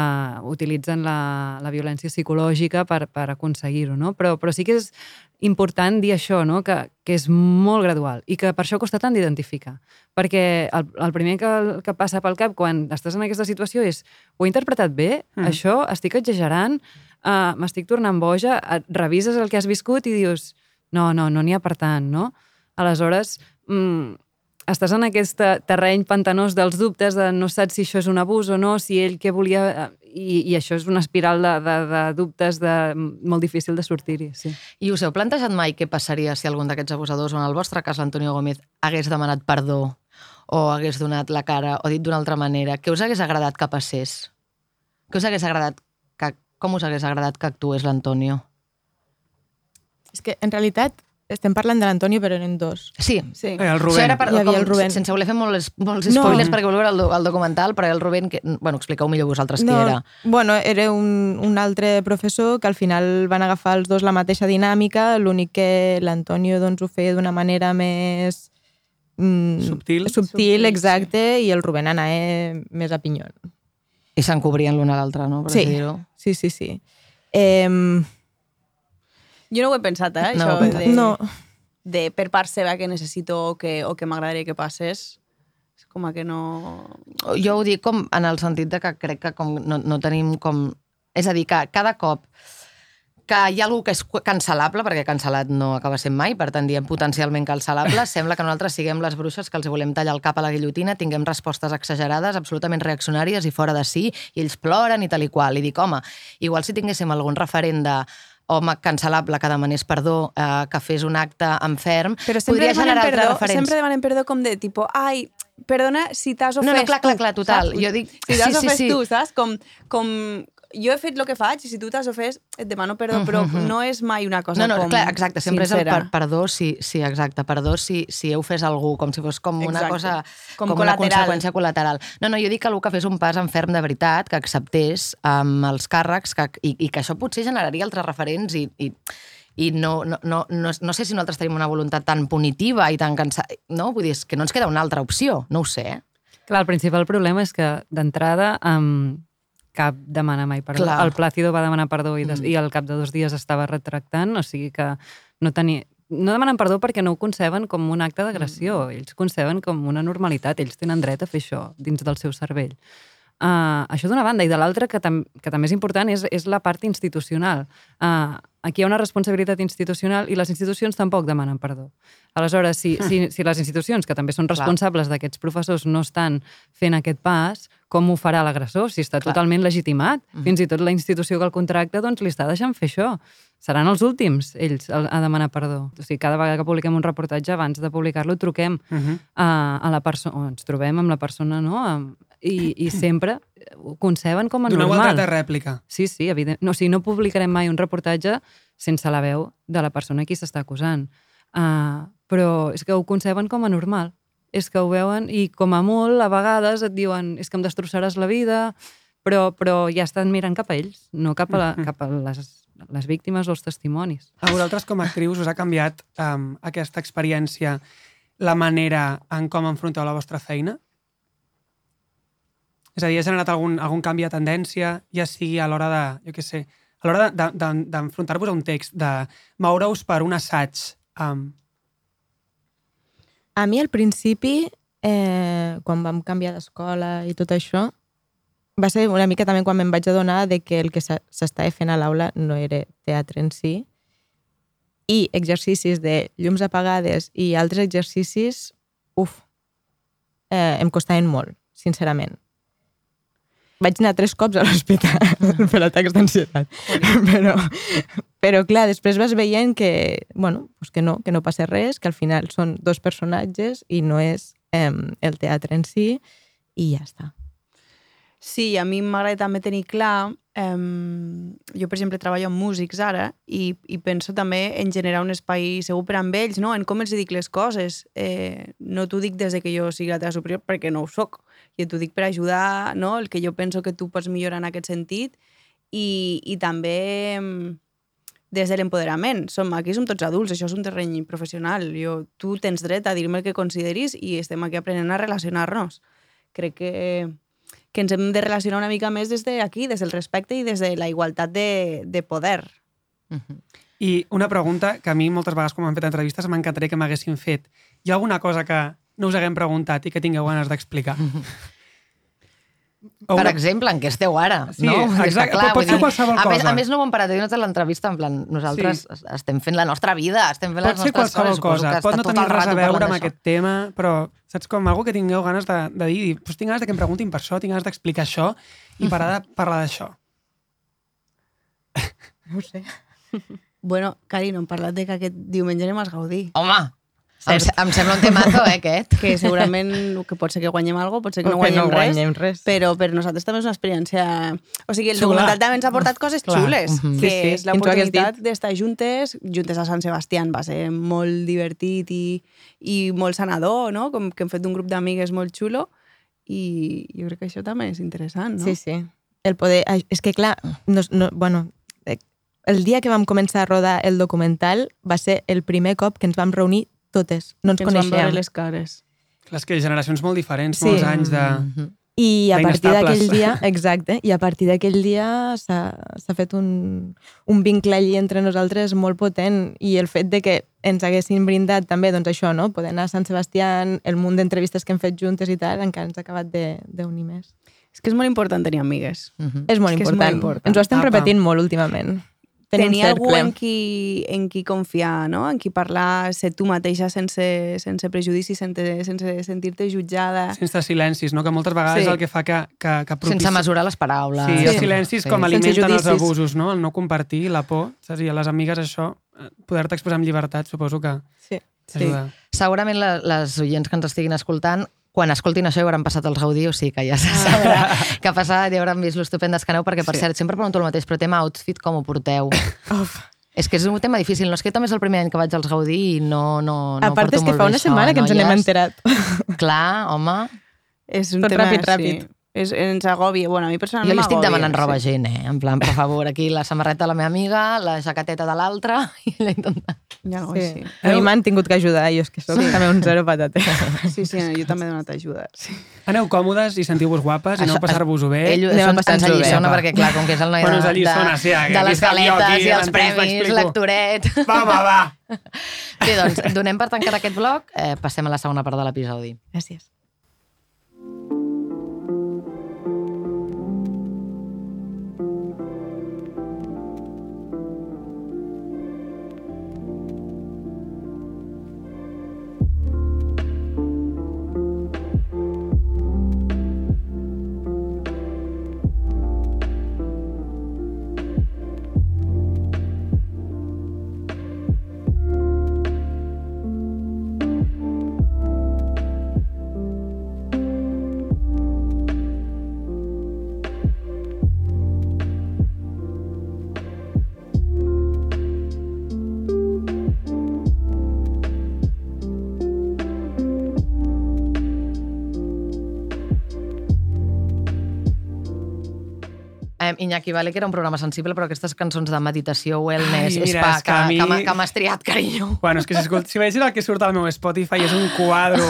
utilitzen la, la violència psicològica per, per aconseguir-ho, no? Però, però sí que és important dir això, no? que, que és molt gradual i que per això costa tant d'identificar. Perquè el, el primer que, que passa pel cap quan estàs en aquesta situació és ho he interpretat bé? Mm. Mm. Això? Estic exagerant? Uh, M'estic tornant boja? Et revises el que has viscut i dius no, no, no n'hi ha per tant, no? Aleshores, mm, estàs en aquest terreny pantanós dels dubtes de no saps si això és un abús o no, si ell què volia... I, i això és una espiral de, de, de dubtes de, molt difícil de sortir-hi, sí. I us heu plantejat mai què passaria si algun d'aquests abusadors, o en el vostre cas l'Antonio Gómez, hagués demanat perdó o hagués donat la cara o dit d'una altra manera? Què us hagués agradat que passés? Què us hagués agradat que, com us hagués agradat que actués l'Antonio? És que, en realitat, estem parlant de l'Antonio, però eren dos. Sí, Sí. Eh, el Això Rubén. era per, Hi havia com, el Rubén. sense voler fer molts, molts No. spoilers perquè voleu veure el, el documental, però el Rubén, que, bueno, expliqueu millor vosaltres qui era. Bueno, era un, un altre professor que al final van agafar els dos la mateixa dinàmica, l'únic que l'Antonio doncs, ho feia d'una manera més... Mm, Subtil. Subtil, Subtil, exacte, i el Rubén anava més a pinyon. I s'encobrien l'un a l'altre, no? Per Sí. dir-ho. Sí, sí, sí. Eh, Jo no ho he pensat, eh, No això de, no, de per part seva que necessito o que, o que m'agradaria que passés. És com a que no... Jo ho dic com en el sentit de que crec que com no, no tenim com... És a dir, que cada cop que hi ha algú que és cancel·lable, perquè cancel·lat no acaba sent mai, per tant diem potencialment cancel·lable, <laughs> sembla que nosaltres siguem les bruixes que els volem tallar el cap a la guillotina, tinguem respostes exagerades, absolutament reaccionàries i fora de si, i ells ploren i tal i qual. I dic, home, igual si tinguéssim algun referent de home cancel·lable que demanés perdó, eh, que fes un acte en ferm, Però podria generar altres perdó, referents. sempre demanem perdó com de tipo, ai, perdona si t'has ofès No, no, clar, clar, clar, total. saps? Jo dic- Si t'has sí, sí, ofès sí. tu, saps? Com, com jo he fet el que faig i si tu t'has ofès et demano perdó, però Mhm. no és mai una cosa No, no, com clar, exacte, sempre sincera. és el per, perdó, sí, sí, exacte, perdó si, si heu fes algú, com si fos com una Exacte. cosa, Com com, una conseqüència col·lateral. No, no, jo dic que algú que fes un pas en ferm de veritat, que acceptés amb els càrrecs, que, i, i que això potser generaria altres referents i, i, i no, no, no, no, no sé si nosaltres tenim una voluntat tan punitiva i tan cansada, no? Vull dir, és que no ens queda una altra opció, no ho sé. eh? Clar, el principal problema és que, d'entrada, um, cap demana mai perdó. Clar. El Plácido va demanar perdó i, des, Mm. i al cap de dos dies estava retractant, o sigui que no tenia... No demanen perdó perquè no ho conceben com un acte d'agressió, Mm. ells conceben com una normalitat, ells tenen dret a fer això dins del seu cervell. Uh, això d'una banda. I de l'altra, que, tam que també és important, és, és la part institucional. Uh, aquí hi ha una responsabilitat institucional i les institucions tampoc demanen perdó. Aleshores, si, si, <laughs> si les institucions, que també són responsables d'aquests professors, no estan fent aquest pas, com ho farà l'agressor? Si està Clar. totalment legitimat. Mhm. Fins i tot la institució que el contracta doncs, li està deixant fer això. Seran els últims, ells, a, a demanar perdó. O sigui, cada vegada que publiquem un reportatge, abans de publicar-lo, truquem Uh -huh. a, a la persona, ens trobem amb la persona, no? I, I sempre ho conceben com a Doneu el normal. dret de rèplica. Sí, sí, evident. No, o sigui, no publicarem mai un reportatge sense la veu de la persona qui s'està acusant. Uh, però és que ho conceben com a normal. És que ho veuen i com a molt, a vegades et diuen és que em destrossaràs la vida, però, però ja estan mirant cap a ells, no cap a, la, <laughs> cap a les, les víctimes o els testimonis. A vosaltres, com a actrius, us ha canviat um, aquesta experiència la manera en com enfronteu la vostra feina? És a dir, ha generat algun, algun canvi de tendència, ja sigui a l'hora de, jo què sé, a l'hora de- de- de- d'enfrontar-vos a un text, de moure-us per un assaig. Um, A mi, al principi, eh, quan vam canviar d'escola i tot això, va ser una mica també quan me'n vaig adonar de que el que s'estava fent a l'aula no era teatre en si, i exercicis de llums apagades i altres exercicis, uf, eh, em costaven molt, sincerament. Vaig anar tres cops a l'hospital <laughs> per atacs d'ansietat. Però, però, clar, després vas veient que, bueno, pues que no, que no passa res, que al final són dos personatges i no és eh, el teatre en si i ja està. Sí, a mi m'agrada també tenir clar... Eh, jo, per exemple, treballo amb músics ara i, i penso també en generar un espai segur per amb ells, no? en com els dic les coses. Eh, no t'ho dic des de que jo sigui la teva superior, perquè no ho soc. Jo t'ho dic per ajudar no? el que jo penso que tu pots millorar en aquest sentit i, i també em, des de l'empoderament. Som, aquí som tots adults, això és un terreny professional. Jo, tu tens dret a dir-me el que consideris i estem aquí aprenent a relacionar-nos. Crec que, que ens hem de relacionar una mica més des d'aquí, des del respecte i des de la igualtat de, de poder. I una pregunta que a mi moltes vegades quan m'han fet entrevistes m'encantaria que m'haguessin fet. Hi ha alguna cosa que no us haguem preguntat i que tingueu ganes d'explicar? O Per una- exemple, en què esteu ara? Sí, no? Exacte, clar, pot ser dir, qualsevol a Més, cosa. a més, no ho hem parat de dir a l'entrevista, en plan, nosaltres Sí. estem fent la nostra vida, estem fent Pot les ser nostres qualsevol coses. suposo cosa. que Pot està no tenir res a veure amb aquest tema, però saps com algú que tingueu ganes de, de dir, dir pues tinc ganes de que em preguntin per això, tinc ganes d'explicar això i parar de parlar d'això. No ho sé. Bueno, Cari, no hem parlat de que aquest diumenge anem a Gaudí. Home, em, em sembla un temazo, eh, aquest. Que segurament que pot ser que guanyem alguna cosa, pot ser que no O que guanyem, no guanyem res. però per nosaltres també és una experiència... O sigui, el Xula. documental també ens ha portat coses Clar. xules, Mhm. que Sí, sí. és la I ens ho hagués oportunitat d'estar juntes, juntes a Sant Sebastián. Va ser molt divertit i, i molt sanador, no? Com que hem fet un grup d'amigues molt xulo i jo crec que això també és interessant, no? Sí, sí. El poder... És que, clar, no, no, bueno, eh, el dia que vam començar a rodar el documental va ser el primer cop que ens vam reunir totes. No ens que ens veure coneixíem. les cares. Clar, és que generacions molt diferents, Sí. molts anys de... Mhm. I a partir d'aquell dia, <laughs> exacte, i a partir d'aquell dia s'ha s'ha fet un, un vincle allí entre nosaltres molt potent i el fet de que ens haguessin brindat també, doncs això, no? poder anar a Sant Sebastián, el munt d'entrevistes que hem fet juntes i tal, encara ens ha acabat de- d'unir més. És que és molt important tenir amigues. Mhm. És molt És que és molt important. important. Ens ho estem Apa. repetint molt últimament. Tenir algú cercle. en qui, en qui confiar, no? en qui parlar, ser tu mateixa sense, sense prejudicis, sense, sense sentir-te jutjada. Sense silencis, no? que moltes vegades Sí. és el que fa que, que, que propici... Sense mesurar les paraules. Sí, els silencis com Sense alimenten els abusos, no? El no compartir, la por. Saps? I a les amigues això, eh, poder-te expressar amb llibertat, suposo que Sí. ajuda. Segurament la, les oients que ens estiguin escoltant quan escoltin això ja hauran passat els Gaudí, o sigui que ja se sabrà què ha passat i hauran vist l'estupendes que aneu, perquè, per Sí. cert, sempre pregunto el mateix, però tema outfit, com ho porteu? <laughs> Uf. És que és un tema difícil, no? És que també és el primer any que vaig als Gaudí i no, no, no a part, porto és que fa una això, setmana que ens n'hem enterat. Clar, home, És un Tot tema, ràpid, sí. És, ens agòbia. Bueno, a mi personalment jo li estic demanant roba sí. gent, eh? En plan, per favor, aquí la samarreta de la meva amiga, la jaqueteta de l'altra, <laughs> i l'he intentat. Ja, Sí. sí. A mi m'han tingut que ajudar, jo és que soc també un zero patater. <laughs> Sí, sí, jo també he donat ajuda. Sí. Aneu còmodes i sentiu-vos guapes i aneu a Això- passar-vos-ho bé. Ell Anem això ens passar-nos-ho bé. perquè, clar, com que és el noi Bueno, de, allisona, sí, aquí de les galetes i els premis, lectoret... <laughs> Va, va, va! Bé, doncs, donem per tancat aquest bloc, eh, passem a la segona part de l'episodi. Gràcies. Iñaki, vale que era un programa sensible, però aquestes cançons de meditació, wellness, Ai, mira, spa, que que, mi- que, m'ha- que m'has triat, carinyo. Bueno, és que si, escolt... si veiessis el que surt al meu Spotify és un quadro.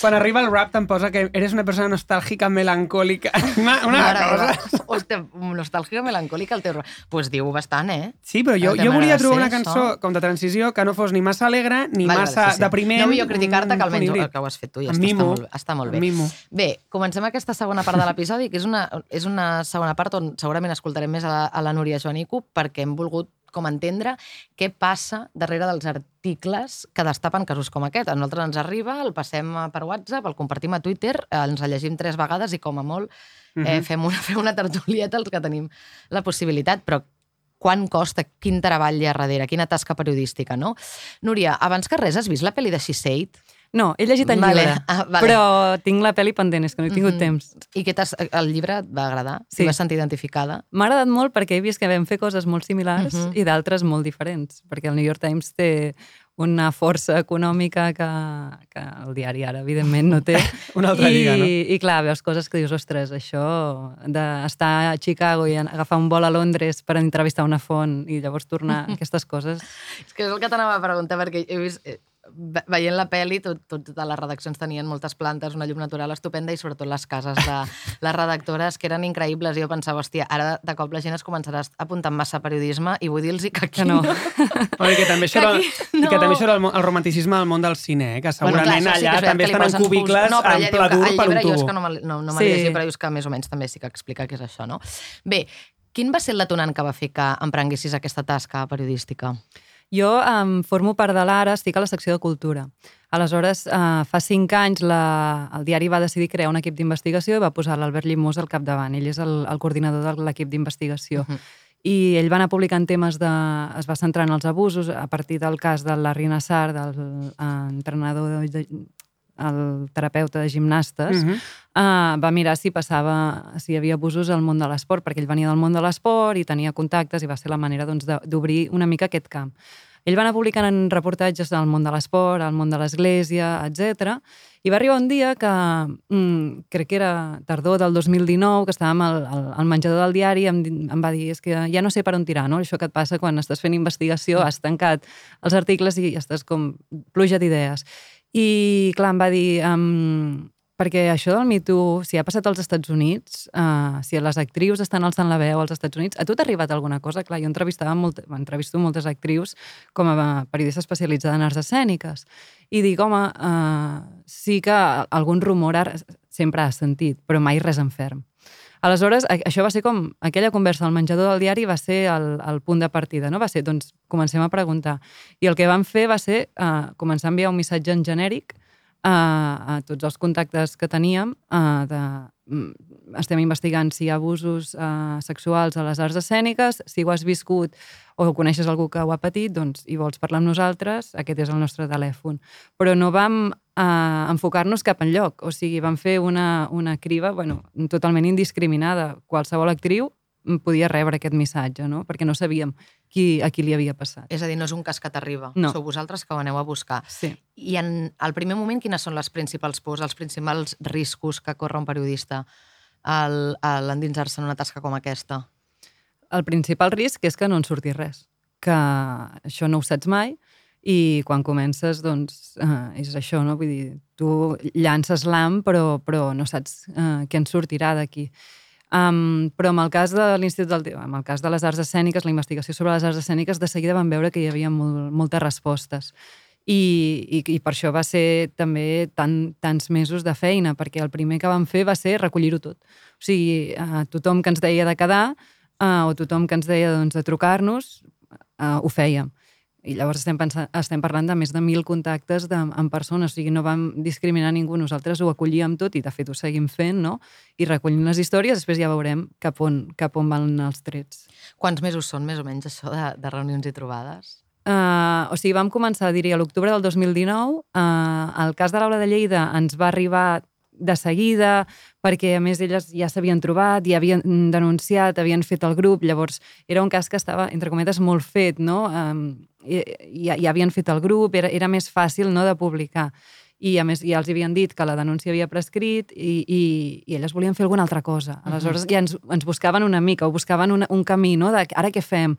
Quan arriba el rap te'n posa que eres una persona nostàlgica, melancòlica. <laughs> Una, una Mare cosa... meva. Hòstia, nostàlgica melancòlica el teu... Pues pues diu bastant, eh? Sí, però jo, jo volia trobar ser una cançó això. com de transició que no fos ni massa alegre ni Vale, massa vale, sí, sí. depriment. No vull jo criticar-te, que almenys el que ho has fet tu ja Em està, està, mimo. molt, està molt bé. Mimo. Bé, comencem aquesta segona part de l'episodi, que és una, és una segona part on segurament escoltarem més a la, a la Núria Joanico, perquè hem volgut com entendre què passa darrere dels articles que destapen casos com aquest. A nosaltres ens arriba, el passem per WhatsApp, el compartim a Twitter, eh, ens el llegim tres vegades i com a molt eh, fem, una, <laughs> fem una tertulieta els que tenim la possibilitat, però quan costa, quin treball hi ha darrere, quina tasca periodística, no? Núria, abans que res, has vist la pel·li de She-Said? No, he llegit el Vale, llibre, ah, vale. però tinc la pel·li pendent, és que no he tingut Mhm. temps. I què t'has... El llibre et va agradar? Sí. T'hi vas sentir identificada? M'ha agradat molt perquè he vist que vam fer coses molt similars Mhm. i d'altres molt diferents, perquè el New York Times té una força econòmica que, que el diari ara, evidentment, no té. <laughs> Una altra I, lliga, no? I clar, veus coses que dius, ostres, això d'estar a Chicago i agafar un vol a Londres per entrevistar una font i llavors tornar, <laughs> aquestes coses... És que és el que t'anava a preguntar, perquè he vist... ve- Veient la pel·li, tot, totes les redaccions tenien moltes plantes, una llum natural estupenda i sobretot les cases de <laughs> les redactores que eren increïbles i jo pensava, hòstia, ara de cop la gent es començarà a apuntar massa periodisme i vull dir-los que aquí Que no. Bueno, <laughs> i que també això Que era, aquí i que no. també això era el, el romanticisme del món del cine, eh? que segurament sí que allà és també que li estan en cubicles no, en pladur que, per un llibre jo és tubo. que no me, no, no me Sí. llegit, però dius que més o menys també sí que explica què és això, no? Bé, quin va ser el detonant que va fer que emprenguessis aquesta tasca periodística? Jo um, formo part de l'Ara, estic a la secció de cultura. Aleshores, uh, fa cinc anys la, el diari va decidir crear un equip d'investigació i va posar l'Albert Llimós al capdavant. Ell és el, el coordinador de l'equip d'investigació. Mhm. I ell va anar publicant temes de... es va centrar en els abusos a partir del cas de la Rina Sar, del uh, entrenador, de, el terapeuta de gimnastes, Mhm. uh, va mirar si passava, si hi havia abusos al món de l'esport, perquè ell venia del món de l'esport i tenia contactes i va ser la manera doncs, d'obrir una mica aquest camp. Ell va anar publicant en reportatges del món de l'esport, al món de l'església, etc. I va arribar un dia que, mm, crec que era tardor del 2019, que estàvem al, al, al menjador del diari em, em va dir és que ja no sé per on tirar, no? Això que et passa quan estàs fent investigació, has tancat els articles i estàs com pluja d'idees. I, clar, em va dir... Um, perquè això del Me Too, si ha passat als Estats Units, uh, si les actrius estan alçant la veu als Estats Units, a tu t'ha arribat alguna cosa? Clar, jo entrevistava molt, entrevisto moltes actrius com a periodista especialitzada en arts escèniques. I dic, home, uh, sí que algun rumor sempre has sentit, però mai res en ferm. Aleshores, això va ser com... Aquella conversa al menjador del diari va ser el, el punt de partida, no? Va ser, doncs, comencem a preguntar. I el que vam fer va ser uh, començar a enviar un missatge en genèric a, a tots els contactes que teníem uh, de, mm, estem investigant si hi ha abusos uh, sexuals a les arts escèniques, si ho has viscut o coneixes algú que ho ha patit, doncs, i vols parlar amb nosaltres, aquest és el nostre telèfon. Però no vam uh, enfocar-nos cap enlloc, o sigui, vam fer una, una criba bueno, totalment indiscriminada. Qualsevol actriu podia rebre aquest missatge, no? perquè no sabíem qui, a qui li havia passat. És a dir, no és un cas que t'arriba. No. Sou vosaltres que ho aneu a buscar. Sí. I en el primer moment, quines són les principals pors, els principals riscos que corre un periodista al, a l'endinsar-se en una tasca com aquesta? el principal risc és que no en surti res, que això no ho saps mai i quan comences, doncs, eh, és això, no? Vull dir, tu llances l'am, però, però no saps eh, què en sortirà d'aquí. Um, però amb el cas de l'Institut del amb el cas de les arts escèniques, la investigació sobre les arts escèniques, de seguida vam veure que hi havia molt, moltes respostes. I, i, I per això va ser també tan, tants mesos de feina, perquè el primer que vam fer va ser recollir-ho tot. O sigui, uh, tothom que ens deia de quedar uh, o tothom que ens deia doncs, de trucar-nos, uh, ho fèiem. I llavors estem, pensant, estem parlant de més de mil contactes de, amb persones, o sigui, no vam discriminar ningú, nosaltres ho acollíem tot i de fet ho seguim fent, no? I recollim les històries, després ja veurem cap on, cap on van els trets. Quants mesos són, més o menys, això de, de reunions i trobades? Uh, o sigui, vam començar, diria, a l'octubre del 2019. Uh, el cas de l'Aula de Lleida ens va arribar de seguida, perquè a més elles ja s'havien trobat, ja havien denunciat, havien fet el grup, llavors era un cas que estava, entre cometes, molt fet, no? Um, ja, ja havien fet el grup, era, era més fàcil no, de publicar. i a més ja els havien dit que la denúncia havia prescrit i, i, i elles volien fer alguna altra cosa. Aleshores ja ens, ens buscaven una mica, o buscaven una, un camí, no? de ara què fem?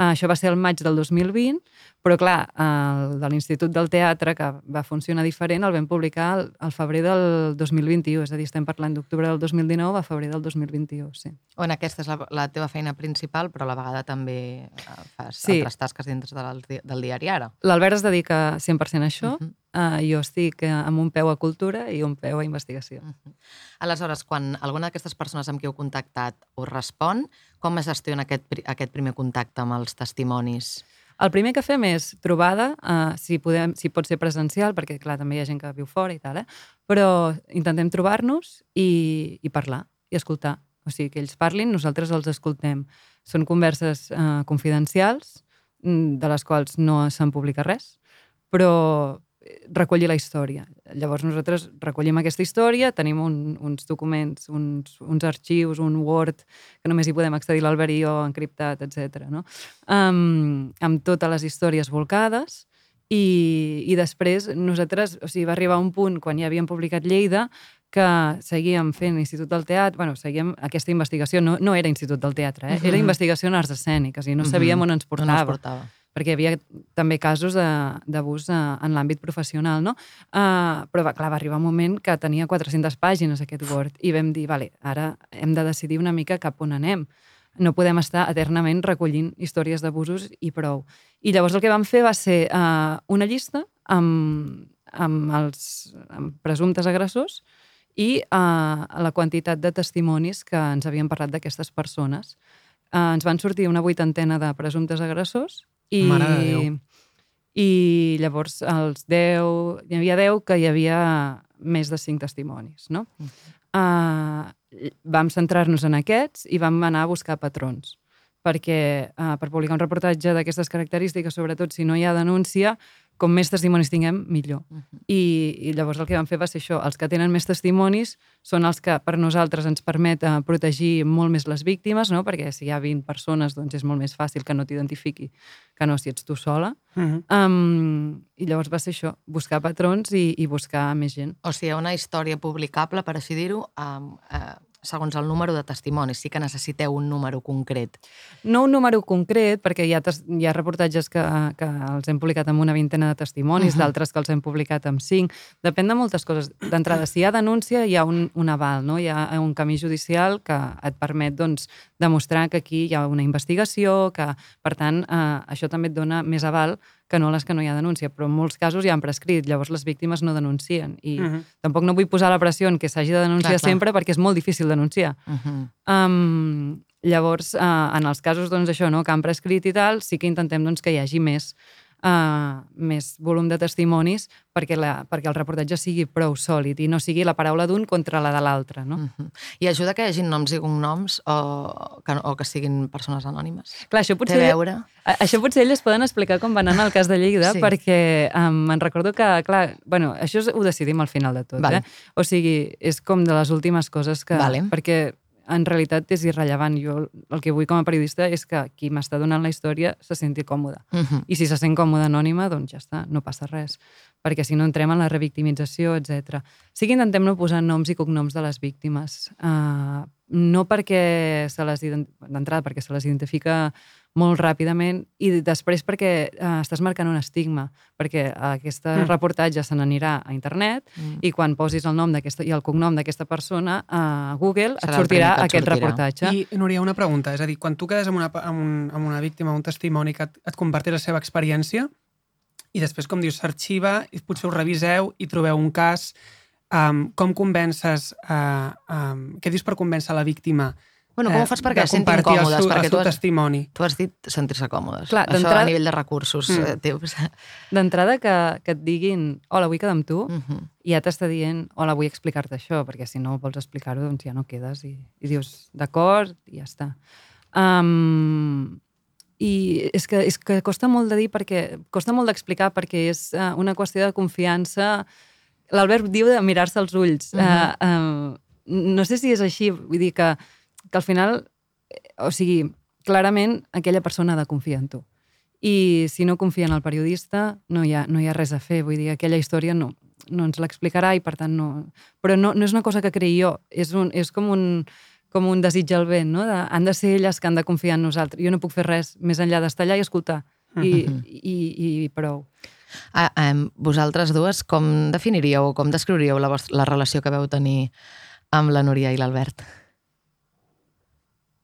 Uh, això va ser el maig del 2020, però clar, el de l'Institut del Teatre, que va funcionar diferent, el vam publicar al, al febrer del 2021, és a dir, estem parlant d'octubre del 2019 a febrer del 2021, sí. On aquesta és la, la teva feina principal, però a la vegada també eh, fas Sí. altres tasques dintre del, del diari ara. L'Albert es dedica 100% a això, uh. -huh. uh, jo estic eh, amb un peu a cultura i un peu a investigació. Mhm. Aleshores, quan alguna d'aquestes persones amb qui heu contactat us respon, com es gestiona aquest, aquest primer contacte amb els testimonis? El primer que fem és trobada, uh, si, podem, si pot ser presencial, perquè clar, també hi ha gent que viu fora i tal, eh? però intentem trobar-nos i, i parlar i escoltar. O sigui, que ells parlin, nosaltres els escoltem. Són converses uh, confidencials, mm, de les quals no se'n publica res, però eh, recollir la història. Llavors nosaltres recollim aquesta història, tenim un, uns documents, uns, uns arxius, un Word, que només hi podem accedir l'Albert i jo, encriptat, etc. No? Um, amb totes les històries volcades i, i després nosaltres, o sigui, va arribar un punt quan ja havíem publicat Lleida que seguíem fent Institut del Teatre, bueno, seguíem aquesta investigació, no, no era Institut del Teatre, eh? era investigació en arts escèniques i no sabíem on ens On portava us portava? Perquè hi havia també casos d'abús eh, en l'àmbit professional, no? Uh, però, va, clar, va arribar un moment que tenia 400 pàgines aquest Word i vam dir, vale, ara hem de decidir una mica cap on anem. No podem estar eternament recollint històries d'abusos i prou. I llavors el que vam fer va ser uh, una llista amb, amb els amb presumptes agressors i uh, la quantitat de testimonis que ens havien parlat d'aquestes persones. Uh, ens van sortir una vuitantena de presumptes agressors i, Mare de Déu. i llavors els 10, hi havia 10 que hi havia més de 5 testimonis, no? Uh, vam centrar-nos en aquests i vam anar a buscar patrons perquè uh, per publicar un reportatge d'aquestes característiques, sobretot si no hi ha denúncia, com més testimonis tinguem, millor. I, I llavors el que vam fer va ser això. Els que tenen més testimonis són els que per nosaltres ens permet eh, protegir molt més les víctimes, no? perquè si hi ha 20 persones doncs és molt més fàcil que no t'identifiqui que no si ets tu sola. Uh -huh. Um, I llavors va ser això, buscar patrons i, i buscar més gent. O sigui, una història publicable, per així dir-ho, um, uh, segons el número de testimonis. Sí que necessiteu un número concret. No un número concret, perquè hi ha, hi ha reportatges que, que els hem publicat amb una vintena de testimonis, uh -huh. d'altres que els hem publicat amb cinc. Depèn de moltes coses. D'entrada, si hi ha denúncia, hi ha un, un aval, no? hi ha un camí judicial que et permet doncs, demostrar que aquí hi ha una investigació, que, per tant, eh, això també et dona més aval que no les que no hi ha denúncia, però en molts casos ja han prescrit, llavors les víctimes no denuncien. I uh Mhm. -huh. tampoc no vull posar la pressió en que s'hagi de denunciar Clar, clar. sempre perquè és molt difícil denunciar. Uh -huh. Um, llavors, uh, en els casos doncs, això, no, que han prescrit i tal, sí que intentem doncs, que hi hagi més, uh, més volum de testimonis perquè, la, perquè el reportatge sigui prou sòlid i no sigui la paraula d'un contra la de l'altre. No? Uh -huh. I ajuda que hi hagi noms i cognoms o que, o que siguin persones anònimes? Clar, això potser, veure? a- això potser elles poden explicar com va anar el cas de Lleida, Sí. perquè um, me'n recordo que, clar, bueno, això ho decidim al final de tot. Vale. Eh? O sigui, és com de les últimes coses que... Vale. Perquè en realitat és irrellevant. Jo el que vull com a periodista és que qui m'està donant la història se senti còmode. Uh -huh. I si se sent còmode anònima, doncs ja està, no passa res. Perquè si no entrem en la revictimització, etc. Sí que intentem no posar noms i cognoms de les víctimes. Uh, no perquè se les d'entrada perquè se les identifica molt ràpidament i després perquè uh, estàs marcant un estigma, perquè aquest Mm. reportatge se n'anirà a internet Mm. i quan posis el nom d'aquesta i el cognom d'aquesta persona a Google et Serà el sortirà et aquest sortirà. reportatge. I, Núria, una pregunta. És a dir, quan tu quedes amb una, amb, un, amb una víctima, un testimoni que et, et comparteix la seva experiència i després, com dius, s'arxiva i potser ho reviseu i trobeu un cas, um, com convences... Uh, um, què dius per convèncer la víctima Bueno, com eh, ho fas perquè es sentin còmodes? seu- perquè el tu seu has, testimoni? tu has dit sentir-se còmodes. Clar, Això a nivell de recursos. Mm. Mm. Tius. D'entrada que, que et diguin hola, vull quedar amb tu, Uh -huh. i ja t'està dient hola, vull explicar-te això, perquè si no vols explicar-ho, doncs ja no quedes i, i dius d'acord i ja està. Um, I és que, és que costa molt de dir perquè costa molt d'explicar perquè és una qüestió de confiança. L'Albert diu de mirar-se als ulls. Uh -huh. uh, uh, no sé si és així, vull dir que, que al final, eh, o sigui, clarament aquella persona ha de confiar en tu. I si no confia en el periodista, no hi ha, no hi ha res a fer. Vull dir, aquella història no, no ens l'explicarà i per tant no... Però no, no és una cosa que creï jo, és, un, és com un com un desig al vent, no? De, han de ser elles que han de confiar en nosaltres. Jo no puc fer res més enllà d'estar allà i escoltar. I, i, i prou. Ah, eh, vosaltres dues, com definiríeu o com descriuríeu la, vostra, la relació que veu tenir amb la Núria i l'Albert?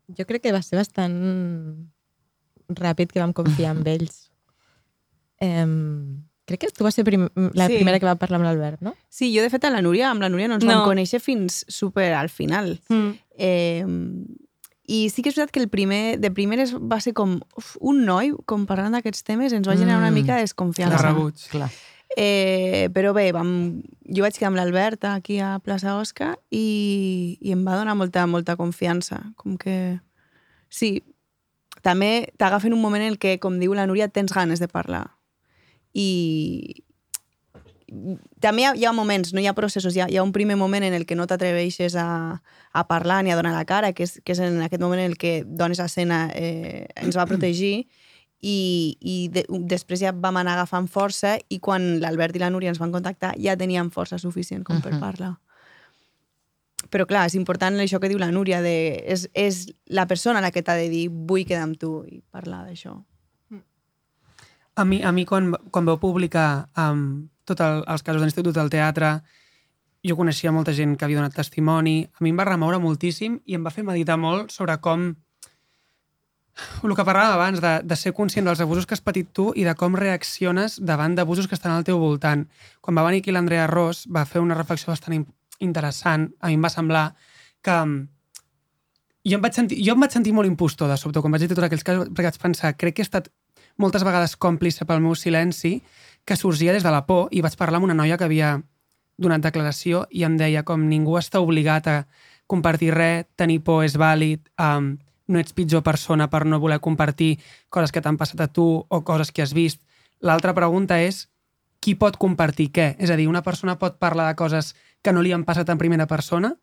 Jo crec que va ser bastant ràpid que vam confiar en ells. Em, crec que tu vas ser prim la Sí. primera que va parlar amb l'Albert, no? Sí, jo de fet a la Núria, amb la Núria no ens No. vam conèixer fins super al final. Mm. Eh, I sí que és veritat que el primer, de primeres va ser com uf, un noi, com parlant d'aquests temes, ens va generar una Mm. mica de De desconfiança. rebuig. Clar. Eh, però bé, vam, jo vaig quedar amb l'Albert aquí a plaça Osca i, i em va donar molta, molta confiança. Com que... Sí, també t'agafen un moment en el que, com diu la Núria, tens ganes de parlar. I també hi ha, hi ha moments, no hi ha processos, hi ha, hi ha un primer moment en el que no t'atreveixes a, a parlar ni a donar la cara, que és, que és en aquest moment en el que Dones Escena eh, ens va protegir i, i de, després ja vam anar agafant força i quan l'Albert i la Núria ens van contactar ja teníem força suficient com per Mhm. parlar. Però clar, és important això que diu la Núria, de, és, és la persona la que t'ha de dir vull quedar amb tu i parlar d'això. A mi, a mi quan, quan vau publicar um, tots el, els casos de l'Institut del Teatre, jo coneixia molta gent que havia donat testimoni, a mi em va remoure moltíssim i em va fer meditar molt sobre com el que parlàvem abans, de, de ser conscient dels abusos que has patit tu i de com reacciones davant d'abusos que estan al teu voltant. Quan va venir aquí l'Andrea Ross va fer una reflexió bastant in- interessant, a mi em va semblar que mm, jo em vaig sentir, jo em vaig sentir molt impostor de sobte quan vaig dir tots aquells casos, perquè vaig pensar, crec que he estat moltes vegades còmplice pel meu silenci que sorgia des de la por i vaig parlar amb una noia que havia donat declaració i em deia com ningú està obligat a compartir res, tenir por és vàlid, um, no ets pitjor persona per no voler compartir coses que t'han passat a tu o coses que has vist. L'altra pregunta és qui pot compartir què? És a dir, una persona pot parlar de coses que no li han passat en primera persona?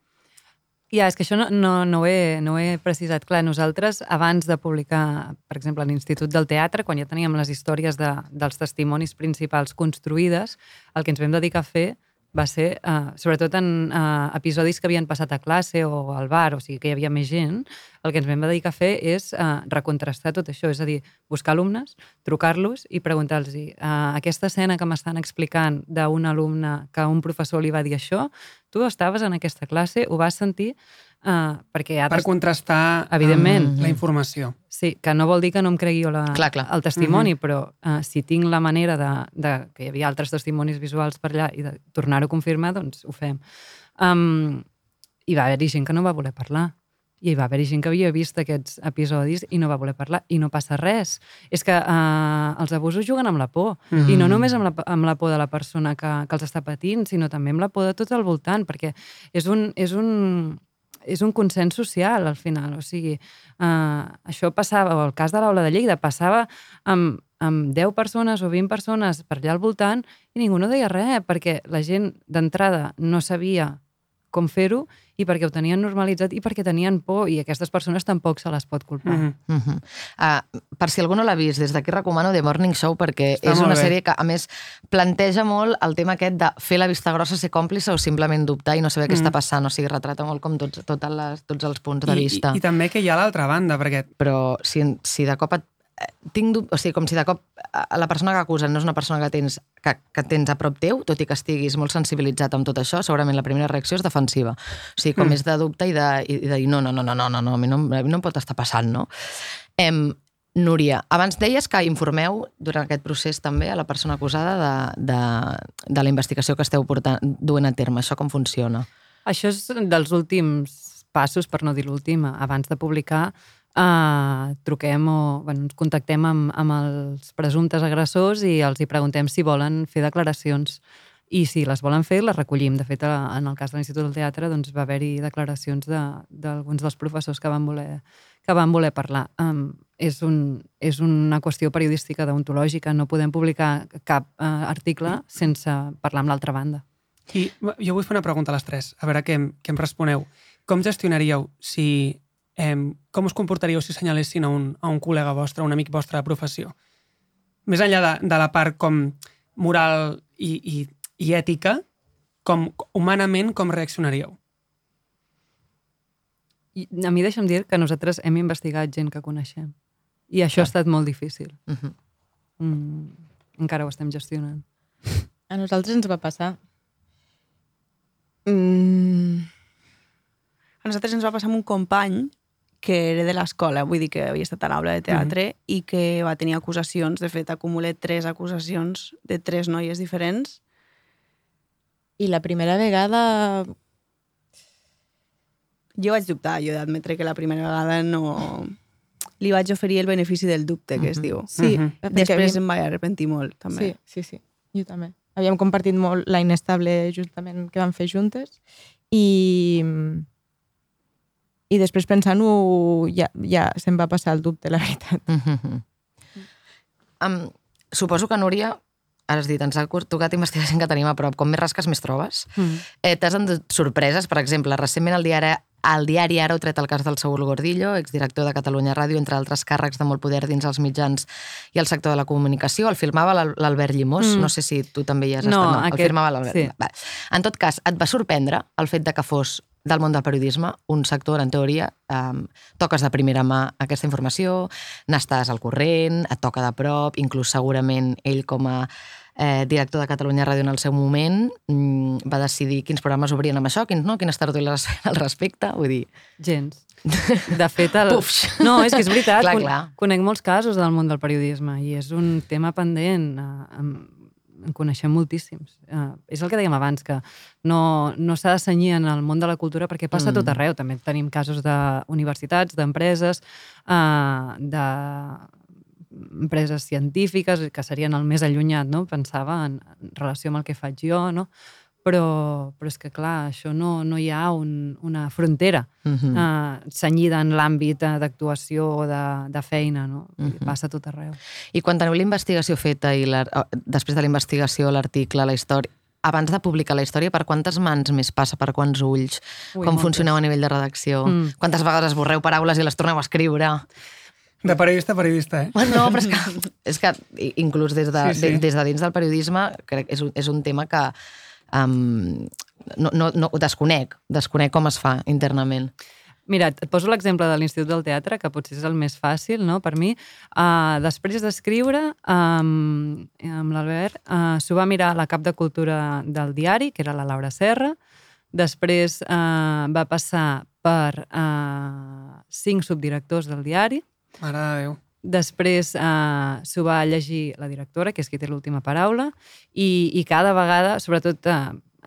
Ja, és que això no, no, no, ho he, no ho he precisat. Clar, nosaltres, abans de publicar, per exemple, l'Institut del Teatre, quan ja teníem les històries de, dels testimonis principals construïdes, el que ens vam dedicar a fer va ser, uh, sobretot en uh, episodis que havien passat a classe o al bar, o sigui que hi havia més gent, el que ens vam dedicar a fer és uh, recontrastar tot això, és a dir, buscar alumnes, trucar-los i preguntar-los uh, aquesta escena que m'estan explicant d'un alumne que un professor li va dir això, tu estaves en aquesta classe, ho vas sentir, uh, perquè ha Per contrastar Evidentment. um, la informació. Sí, que no vol dir que no em cregui jo la, Clar, clar. el testimoni, però uh, si tinc la manera de, de que hi havia altres testimonis visuals per allà i de tornar-ho a confirmar, doncs ho fem. Um, hi va haver-hi gent que no va voler parlar. I hi va haver-hi gent que havia vist aquests episodis i no va voler parlar. I no passa res. És que uh, els abusos juguen amb la por. Mm. I no només amb la, amb la por de la persona que, que els està patint, sinó també amb la por de tot al voltant, perquè és un, és un, és un consens social, al final. O sigui, uh, això passava, o el cas de l'aula de Lleida, passava amb, amb 10 persones o 20 persones per allà al voltant i ningú no deia res, perquè la gent d'entrada no sabia com fer-ho i perquè ho tenien normalitzat i perquè tenien por i aquestes persones tampoc se les pot culpar. Mm Mm -hmm. Uh per si algú no l'ha vist, des d'aquí recomano The Morning Show perquè Està és una bé. sèrie que, a més, planteja molt el tema aquest de fer la vista grossa, ser còmplice o simplement dubtar i no saber què Mm. està passant. O sigui, retrata molt com tots, totes les, tots els punts de I, vista. i, I també que hi ha l'altra banda, perquè Però si, si de cop et tinc dub... o sigui, com si de cop la persona que acusen no és una persona que tens, que, que tens a prop teu, tot i que estiguis molt sensibilitzat amb tot això, segurament la primera reacció és defensiva. O sigui, com Mm. mm. és de dubte i de, i de dir no, no, no, no, no, no, no, a mi no, a mi no em pot estar passant, no? Em, Núria, abans deies que informeu durant aquest procés també a la persona acusada de, de, de la investigació que esteu portant, duent a terme. Això com funciona? Això és dels últims passos, per no dir l'últim, abans de publicar, uh, truquem o bueno, ens contactem amb, amb els presumptes agressors i els hi preguntem si volen fer declaracions. I si les volen fer, les recollim. De fet, a- en el cas de l'Institut del Teatre doncs, va haver-hi declaracions de- d'alguns de, dels professors que van voler, que van voler parlar. Um, és, un, és una qüestió periodística deontològica. No podem publicar cap uh, article sense parlar amb l'altra banda. I jo vull fer una pregunta a les tres, a veure què, què em responeu. Com gestionaríeu si... Eh, com us comportaríeu si senyalessin a un, a un col·lega vostre, a un amic vostre de professió? Més enllà de, de la part com moral i, i i ètica, com humanament com reaccionaríeu? I a mi deixa'm dir que nosaltres hem investigat gent que coneixem. I això ha estat molt difícil. Uh -huh. Mm, encara ho estem gestionant. A nosaltres ens va passar. Mm, A nosaltres ens va passar amb un company que era de l'escola, vull dir que havia estat a l'aula de teatre i que va tenir acusacions, de fet acumulé tres acusacions de tres noies diferents. I la primera vegada Jo vaig dubtar, jo he d'admetre que la primera vegada no... Li vaig oferir el benefici del dubte, que es diu. Sí, Mhm. perquè Després havíem- em vaig arrepentir molt, també. Sí, sí, sí, jo també. Havíem compartit molt la inestable justament que vam fer juntes i, i després pensant-ho ja, ja se'm va passar el dubte, la veritat. Uh -huh. um, suposo que, Núria, has dit, ens ha tocat investigació que tenim a prop. Com més rasques, més trobes. Mm. Eh, T'has endut sorpreses, per exemple, recentment el diari, el diari Ara heu tret el cas del Saúl Gordillo, exdirector de Catalunya Ràdio, entre altres càrrecs de molt poder dins els mitjans i el sector de la comunicació. El firmava l'Al- l'Albert Llimós, Mm. no sé si tu també hi has No, estat. aquest- el firmava l'Albert. sí. En tot cas, et va sorprendre el fet de que fos del món del periodisme, un sector, en teoria, eh, toques de primera mà aquesta informació, n'estàs al corrent, et toca de prop, inclús segurament ell com a eh, director de Catalunya Ràdio en el seu moment mm, va decidir quins programes obrien amb això, quins no, quines tertúlies <laughs> al respecte, vull dir... Gens. De fet, el... <laughs> Pufs. No, és que és veritat. Clar, clar. Conec molts casos del món del periodisme i és un tema pendent. eh, En, coneixem moltíssims. Uh, és el que dèiem abans, que no, no s'ha de senyir en el món de la cultura perquè passa Mm. mm. tot arreu. També tenim casos d'universitats, d'empreses, uh, de empreses científiques, que serien el més allunyat, no? pensava, en, en relació amb el que faig jo, no? Però, però és que, clar, això no, no hi ha un, una frontera Mm -hmm. uh, senyida en l'àmbit eh, d'actuació o de, de feina, no? Uh Mhm. -huh. Passa tot arreu. I quan teniu la investigació feta i la, o, després de la investigació, l'article, la història, abans de publicar la història, per quantes mans més passa, per quants ulls? Ui, Com moltes. funcioneu a nivell de redacció? Mm. Quantes vegades esborreu paraules i les torneu a escriure? De periodista a periodista, eh? Bueno, no, però és que, és que inclús des de, Sí, sí, sí. sí. des de dins del periodisme crec que és un, és un tema que um, no, no, no, desconec, desconec com es fa internament. Mira, et poso l'exemple de l'Institut del Teatre, que potser és el més fàcil no, per mi. Uh, després d'escriure, um, amb l'Albert, uh, s'ho va mirar la cap de cultura del diari, que era la Laura Serra. Després uh, va passar per uh, cinc subdirectors del diari. Mare de Déu. Després eh, s'ho va llegir la directora, que és qui té l'última paraula, i, i cada vegada, sobretot eh,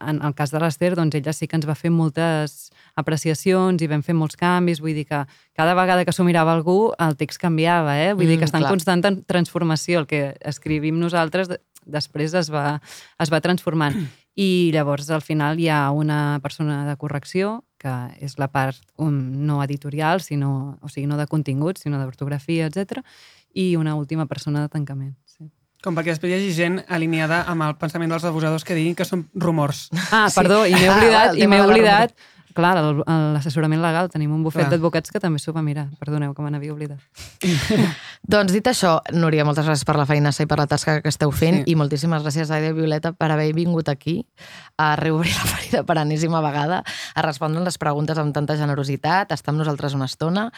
en el cas de l'Ester, doncs ella sí que ens va fer moltes apreciacions i vam fer molts canvis, vull dir que cada vegada que s'ho mirava algú el text canviava, eh? vull dir Mm, que està en constant tran- transformació, el que escrivim nosaltres de- després es va, es va transformant. <clears throat> I llavors al final hi ha una persona de correcció, que és la part um, no editorial, sinó, o sigui, no de contingut, sinó d'ortografia, etc. i una última persona de tancament. Sí. Com perquè després hi hagi gent alineada amb el pensament dels abusadors que diguin que són rumors. Ah, Sí. perdó, i m'he Ah, oblidat, el i m'he oblidat clar, l'assessorament legal, tenim un bufet d'advocats que també s'ho va mirar. Perdoneu, que me n'havia oblidat. <laughs> Doncs dit això, Núria, moltes gràcies per la feinassa i per la tasca que esteu fent Sí. i moltíssimes gràcies, Aida i Violeta, per haver vingut aquí a reobrir la ferida per enèsima vegada, a respondre les preguntes amb tanta generositat, estar amb nosaltres una estona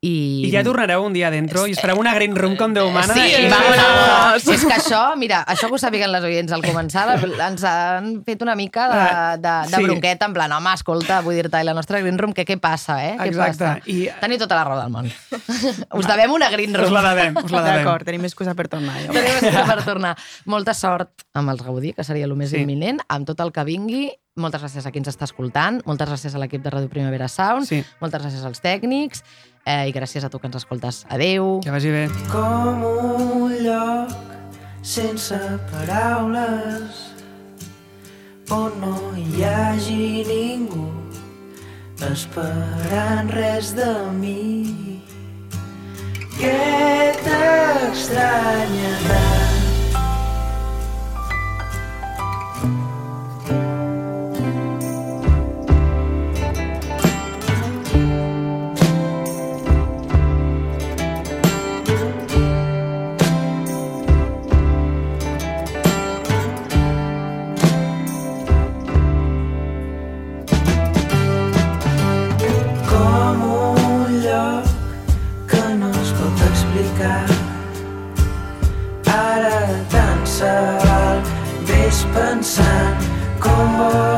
i... I ja tornareu un dia adentro i us fareu una green room com Déu mana. Sí, i- vámonos! És que això, mira, això que ho sàpiguen les oients al començar, ens han fet una mica de, de, de Sí. bronqueta, en plan, home, escolta, vull dir-te, i la nostra green room, que què passa, eh? Què Exacte. passa? I- Teniu tota la raó del món. Us devem una green Us room. la devem, us la devem. D'acord, tenim excusa per tornar. Ja. Tenim excusa per tornar. Molta sort amb els Gaudí, que seria el més Sí. sí. imminent, amb tot el que vingui. Moltes gràcies a qui ens està escoltant, moltes gràcies a l'equip de Ràdio Primavera Sound, Sí. moltes gràcies als tècnics eh, i gràcies a tu que ens escoltes. Adeu! Que vagi bé. com un lloc sense paraules on no hi hagi ningú esperant res de mi què t'estranya pensant com vol